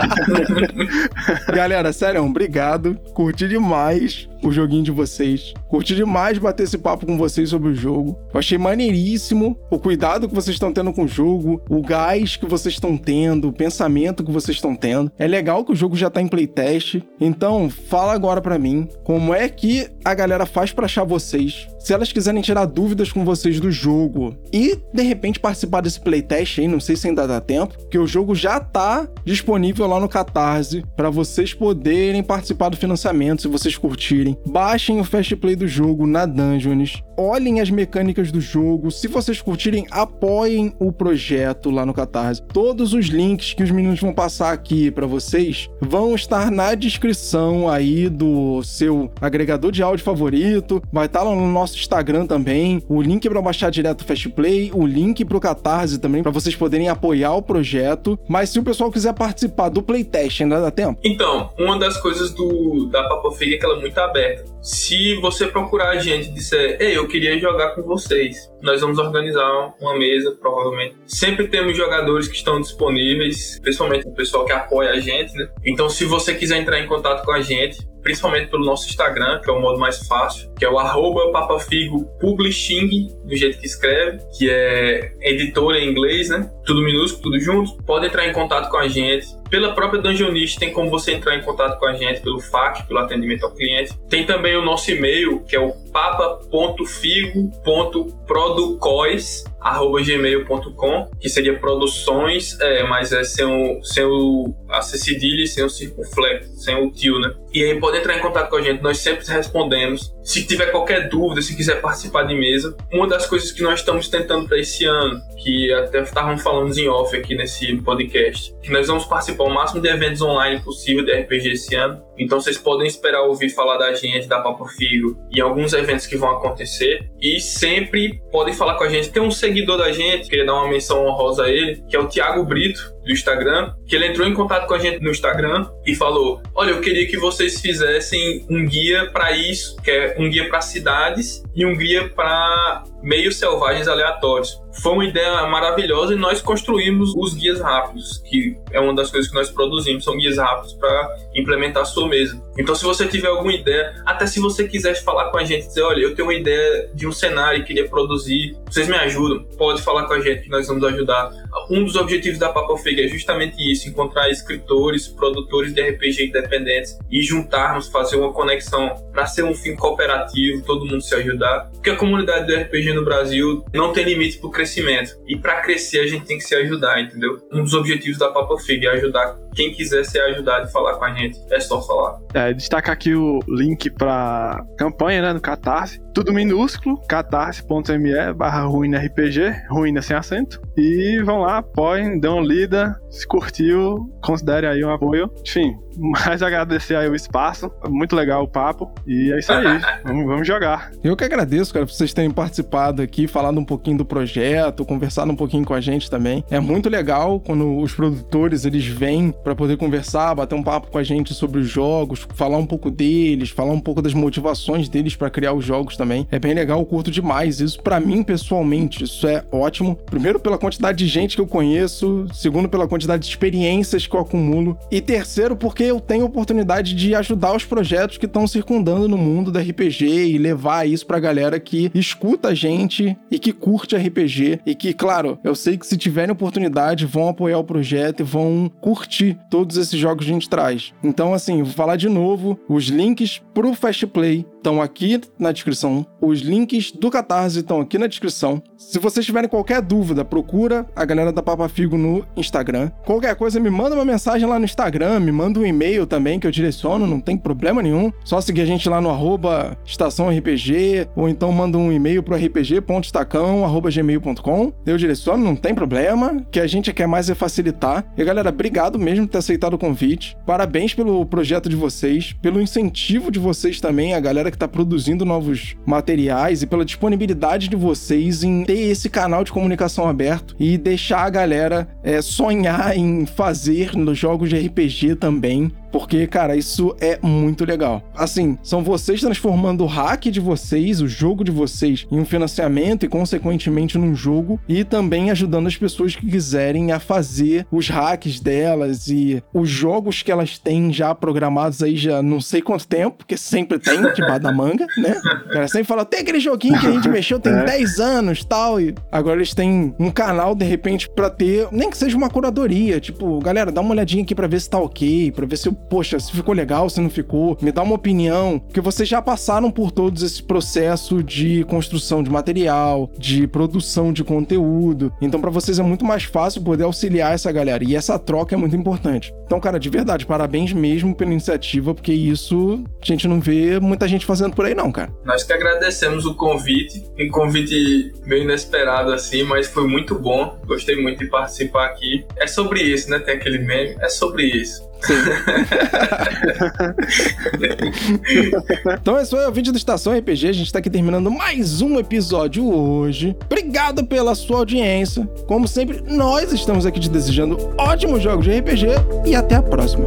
[laughs] Galera, sério, obrigado. Curti demais o joguinho de vocês. Curti demais bater esse papo com vocês sobre o jogo. Eu achei maneiríssimo o cuidado que vocês estão tendo com o jogo, o gás que vocês estão tendo, o pensamento que vocês estão tendo. É legal que o jogo já tá em playtest. Então, fala agora para mim como é que a galera faz para achar vocês. Se elas quiserem tirar dúvidas com vocês do jogo e de repente participar desse playtest aí, não sei se ainda dá tempo, que o jogo já tá disponível lá no Catarse para vocês poderem participar do financiamento se vocês curtirem. Baixem o Fast Play do jogo na Dungeons, olhem as mecânicas do jogo. Se vocês curtirem, apoiem o projeto lá no Catarse. Todos os links que os meninos vão passar aqui para vocês vão estar na descrição aí do seu agregador de áudio favorito. Vai estar lá no nosso Instagram também. O link para baixar direto o Fast Play, o link para o Catarse também para vocês poderem apoiar o projeto. Mas se o pessoal quiser participar do playtest, ainda dá tempo? Então, uma das coisas do da Papa Figa é que ela é muito aberta. Se você procurar a gente e disser, ei, eu queria jogar com vocês, nós vamos organizar uma mesa, provavelmente. Sempre temos jogadores que estão disponíveis, principalmente o pessoal que apoia a gente, né? Então, se você quiser entrar em contato com a gente, principalmente pelo nosso Instagram, que é o modo mais fácil, que é o arroba papafigo publishing, do jeito que escreve, que é editora em inglês, né? Tudo minúsculo, tudo junto. Pode entrar em contato com a gente. Pela própria Dungeonist tem como você entrar em contato com a gente pelo FAQ, pelo atendimento ao cliente. Tem também o nosso e-mail, que é o papa.figo.producois@gmail.com, que seria produções, é, mas é sem o, sem o a cedilha e sem o circunflexo, sem o tio, né? E aí pode entrar em contato com a gente, nós sempre respondemos. Se tiver qualquer dúvida, se quiser participar de mesa, uma das coisas que nós estamos tentando para esse ano, que até estávamos falando em off aqui nesse podcast, que nós vamos participar o máximo de eventos online possível de RPG esse ano. Então vocês podem esperar ouvir falar da gente, da Papo Figo e alguns eventos que vão acontecer. E sempre podem falar com a gente. Tem um seguidor da gente, queria dar uma menção honrosa a ele, que é o Thiago Brito, do Instagram, que ele entrou em contato com a gente no Instagram e falou: Olha, eu queria que vocês fizessem um guia para isso, que é um guia para cidades e um guia para meios selvagens aleatórios. Foi uma ideia maravilhosa e nós construímos os guias rápidos, que é uma das coisas que nós produzimos, são guias rápidos para implementar a sua mesa. Então, se você tiver alguma ideia, até se você quiser falar com a gente, dizer, olha, eu tenho uma ideia de um cenário e queria produzir, vocês me ajudam, pode falar com a gente que nós vamos ajudar. Um dos objetivos da Papo Figa é justamente isso, encontrar escritores, produtores de RPG independentes e juntarmos, fazer uma conexão para ser um fim cooperativo, todo mundo se ajudar. Porque a comunidade do RPG no Brasil não tem limite para o crescimento. E para crescer a gente tem que se ajudar, entendeu? Um dos objetivos da Papo Figa é ajudar quem quiser ser ajudado e falar com a gente. É só falar. É, destacar aqui o link para campanha, né, no Catarse. Tudo minúsculo, catarse.me barra RPG, ruína sem acento. E vão lá, apoiem, uma lida, se curtiu, considere aí um apoio. Enfim, mais agradecer aí o espaço, muito legal o papo. E é isso aí, [laughs] vamos, vamos, jogar. Eu que agradeço, cara, por vocês terem participado aqui, falado um pouquinho do projeto, conversado um pouquinho com a gente também. É muito legal quando os produtores, eles vêm para poder conversar, bater um papo com a gente sobre os jogos, falar um pouco deles, falar um pouco das motivações deles para criar os jogos também. É bem legal, eu curto demais. Isso para mim, pessoalmente, isso é ótimo. Primeiro, pela quantidade de gente que eu conheço. Segundo, pela quantidade de experiências que eu acumulo. E terceiro, porque eu tenho a oportunidade de ajudar os projetos que estão circundando no mundo da RPG e levar isso pra galera que escuta a gente e que curte RPG. E que, claro, eu sei que se tiverem oportunidade, vão apoiar o projeto e vão curtir todos esses jogos que a gente traz. Então, assim, vou falar de novo: os links pro Fast Play estão aqui na descrição. Os links do Catarse estão aqui na descrição. Se vocês tiverem qualquer dúvida, procura a galera da Papa Figo no Instagram. Qualquer coisa, me manda uma mensagem lá no Instagram, me manda um e-mail também que eu direciono, não tem problema nenhum. Só seguir a gente lá no arroba estação RPG, ou então manda um e-mail pro rpg.estacão.gmail.com. Eu direciono, não tem problema, que a gente quer mais é facilitar. E galera, obrigado mesmo por ter aceitado o convite. Parabéns pelo projeto de vocês, pelo incentivo de vocês também, a galera que tá produzindo novos materiais e pela disponibilidade de vocês em ter esse canal de comunicação aberto e deixar a galera é, sonhar em fazer nos jogos de RPG também. Porque, cara, isso é muito legal. Assim, são vocês transformando o hack de vocês, o jogo de vocês, em um financiamento e, consequentemente, num jogo, e também ajudando as pessoas que quiserem a fazer os hacks delas e os jogos que elas têm já programados aí já não sei quanto tempo, porque sempre tem [laughs] debaixo da manga, né? O cara sempre fala, tem aquele joguinho que a gente [laughs] mexeu tem é. 10 anos tal, e agora eles têm um canal, de repente, para ter, nem que seja uma curadoria, tipo, galera, dá uma olhadinha aqui para ver se tá ok, pra ver se eu poxa, se ficou legal, se não ficou, me dá uma opinião, porque vocês já passaram por todos esse processo de construção de material, de produção de conteúdo. Então, para vocês é muito mais fácil poder auxiliar essa galera. E essa troca é muito importante. Então, cara, de verdade, parabéns mesmo pela iniciativa, porque isso a gente não vê muita gente fazendo por aí, não, cara. Nós que agradecemos o convite. Um convite meio inesperado assim, mas foi muito bom. Gostei muito de participar aqui. É sobre isso, né? Tem aquele meme. É sobre isso. [laughs] então esse foi o vídeo do Estação RPG. A gente tá aqui terminando mais um episódio hoje. Obrigado pela sua audiência. Como sempre, nós estamos aqui te desejando ótimos jogos de RPG e até a próxima.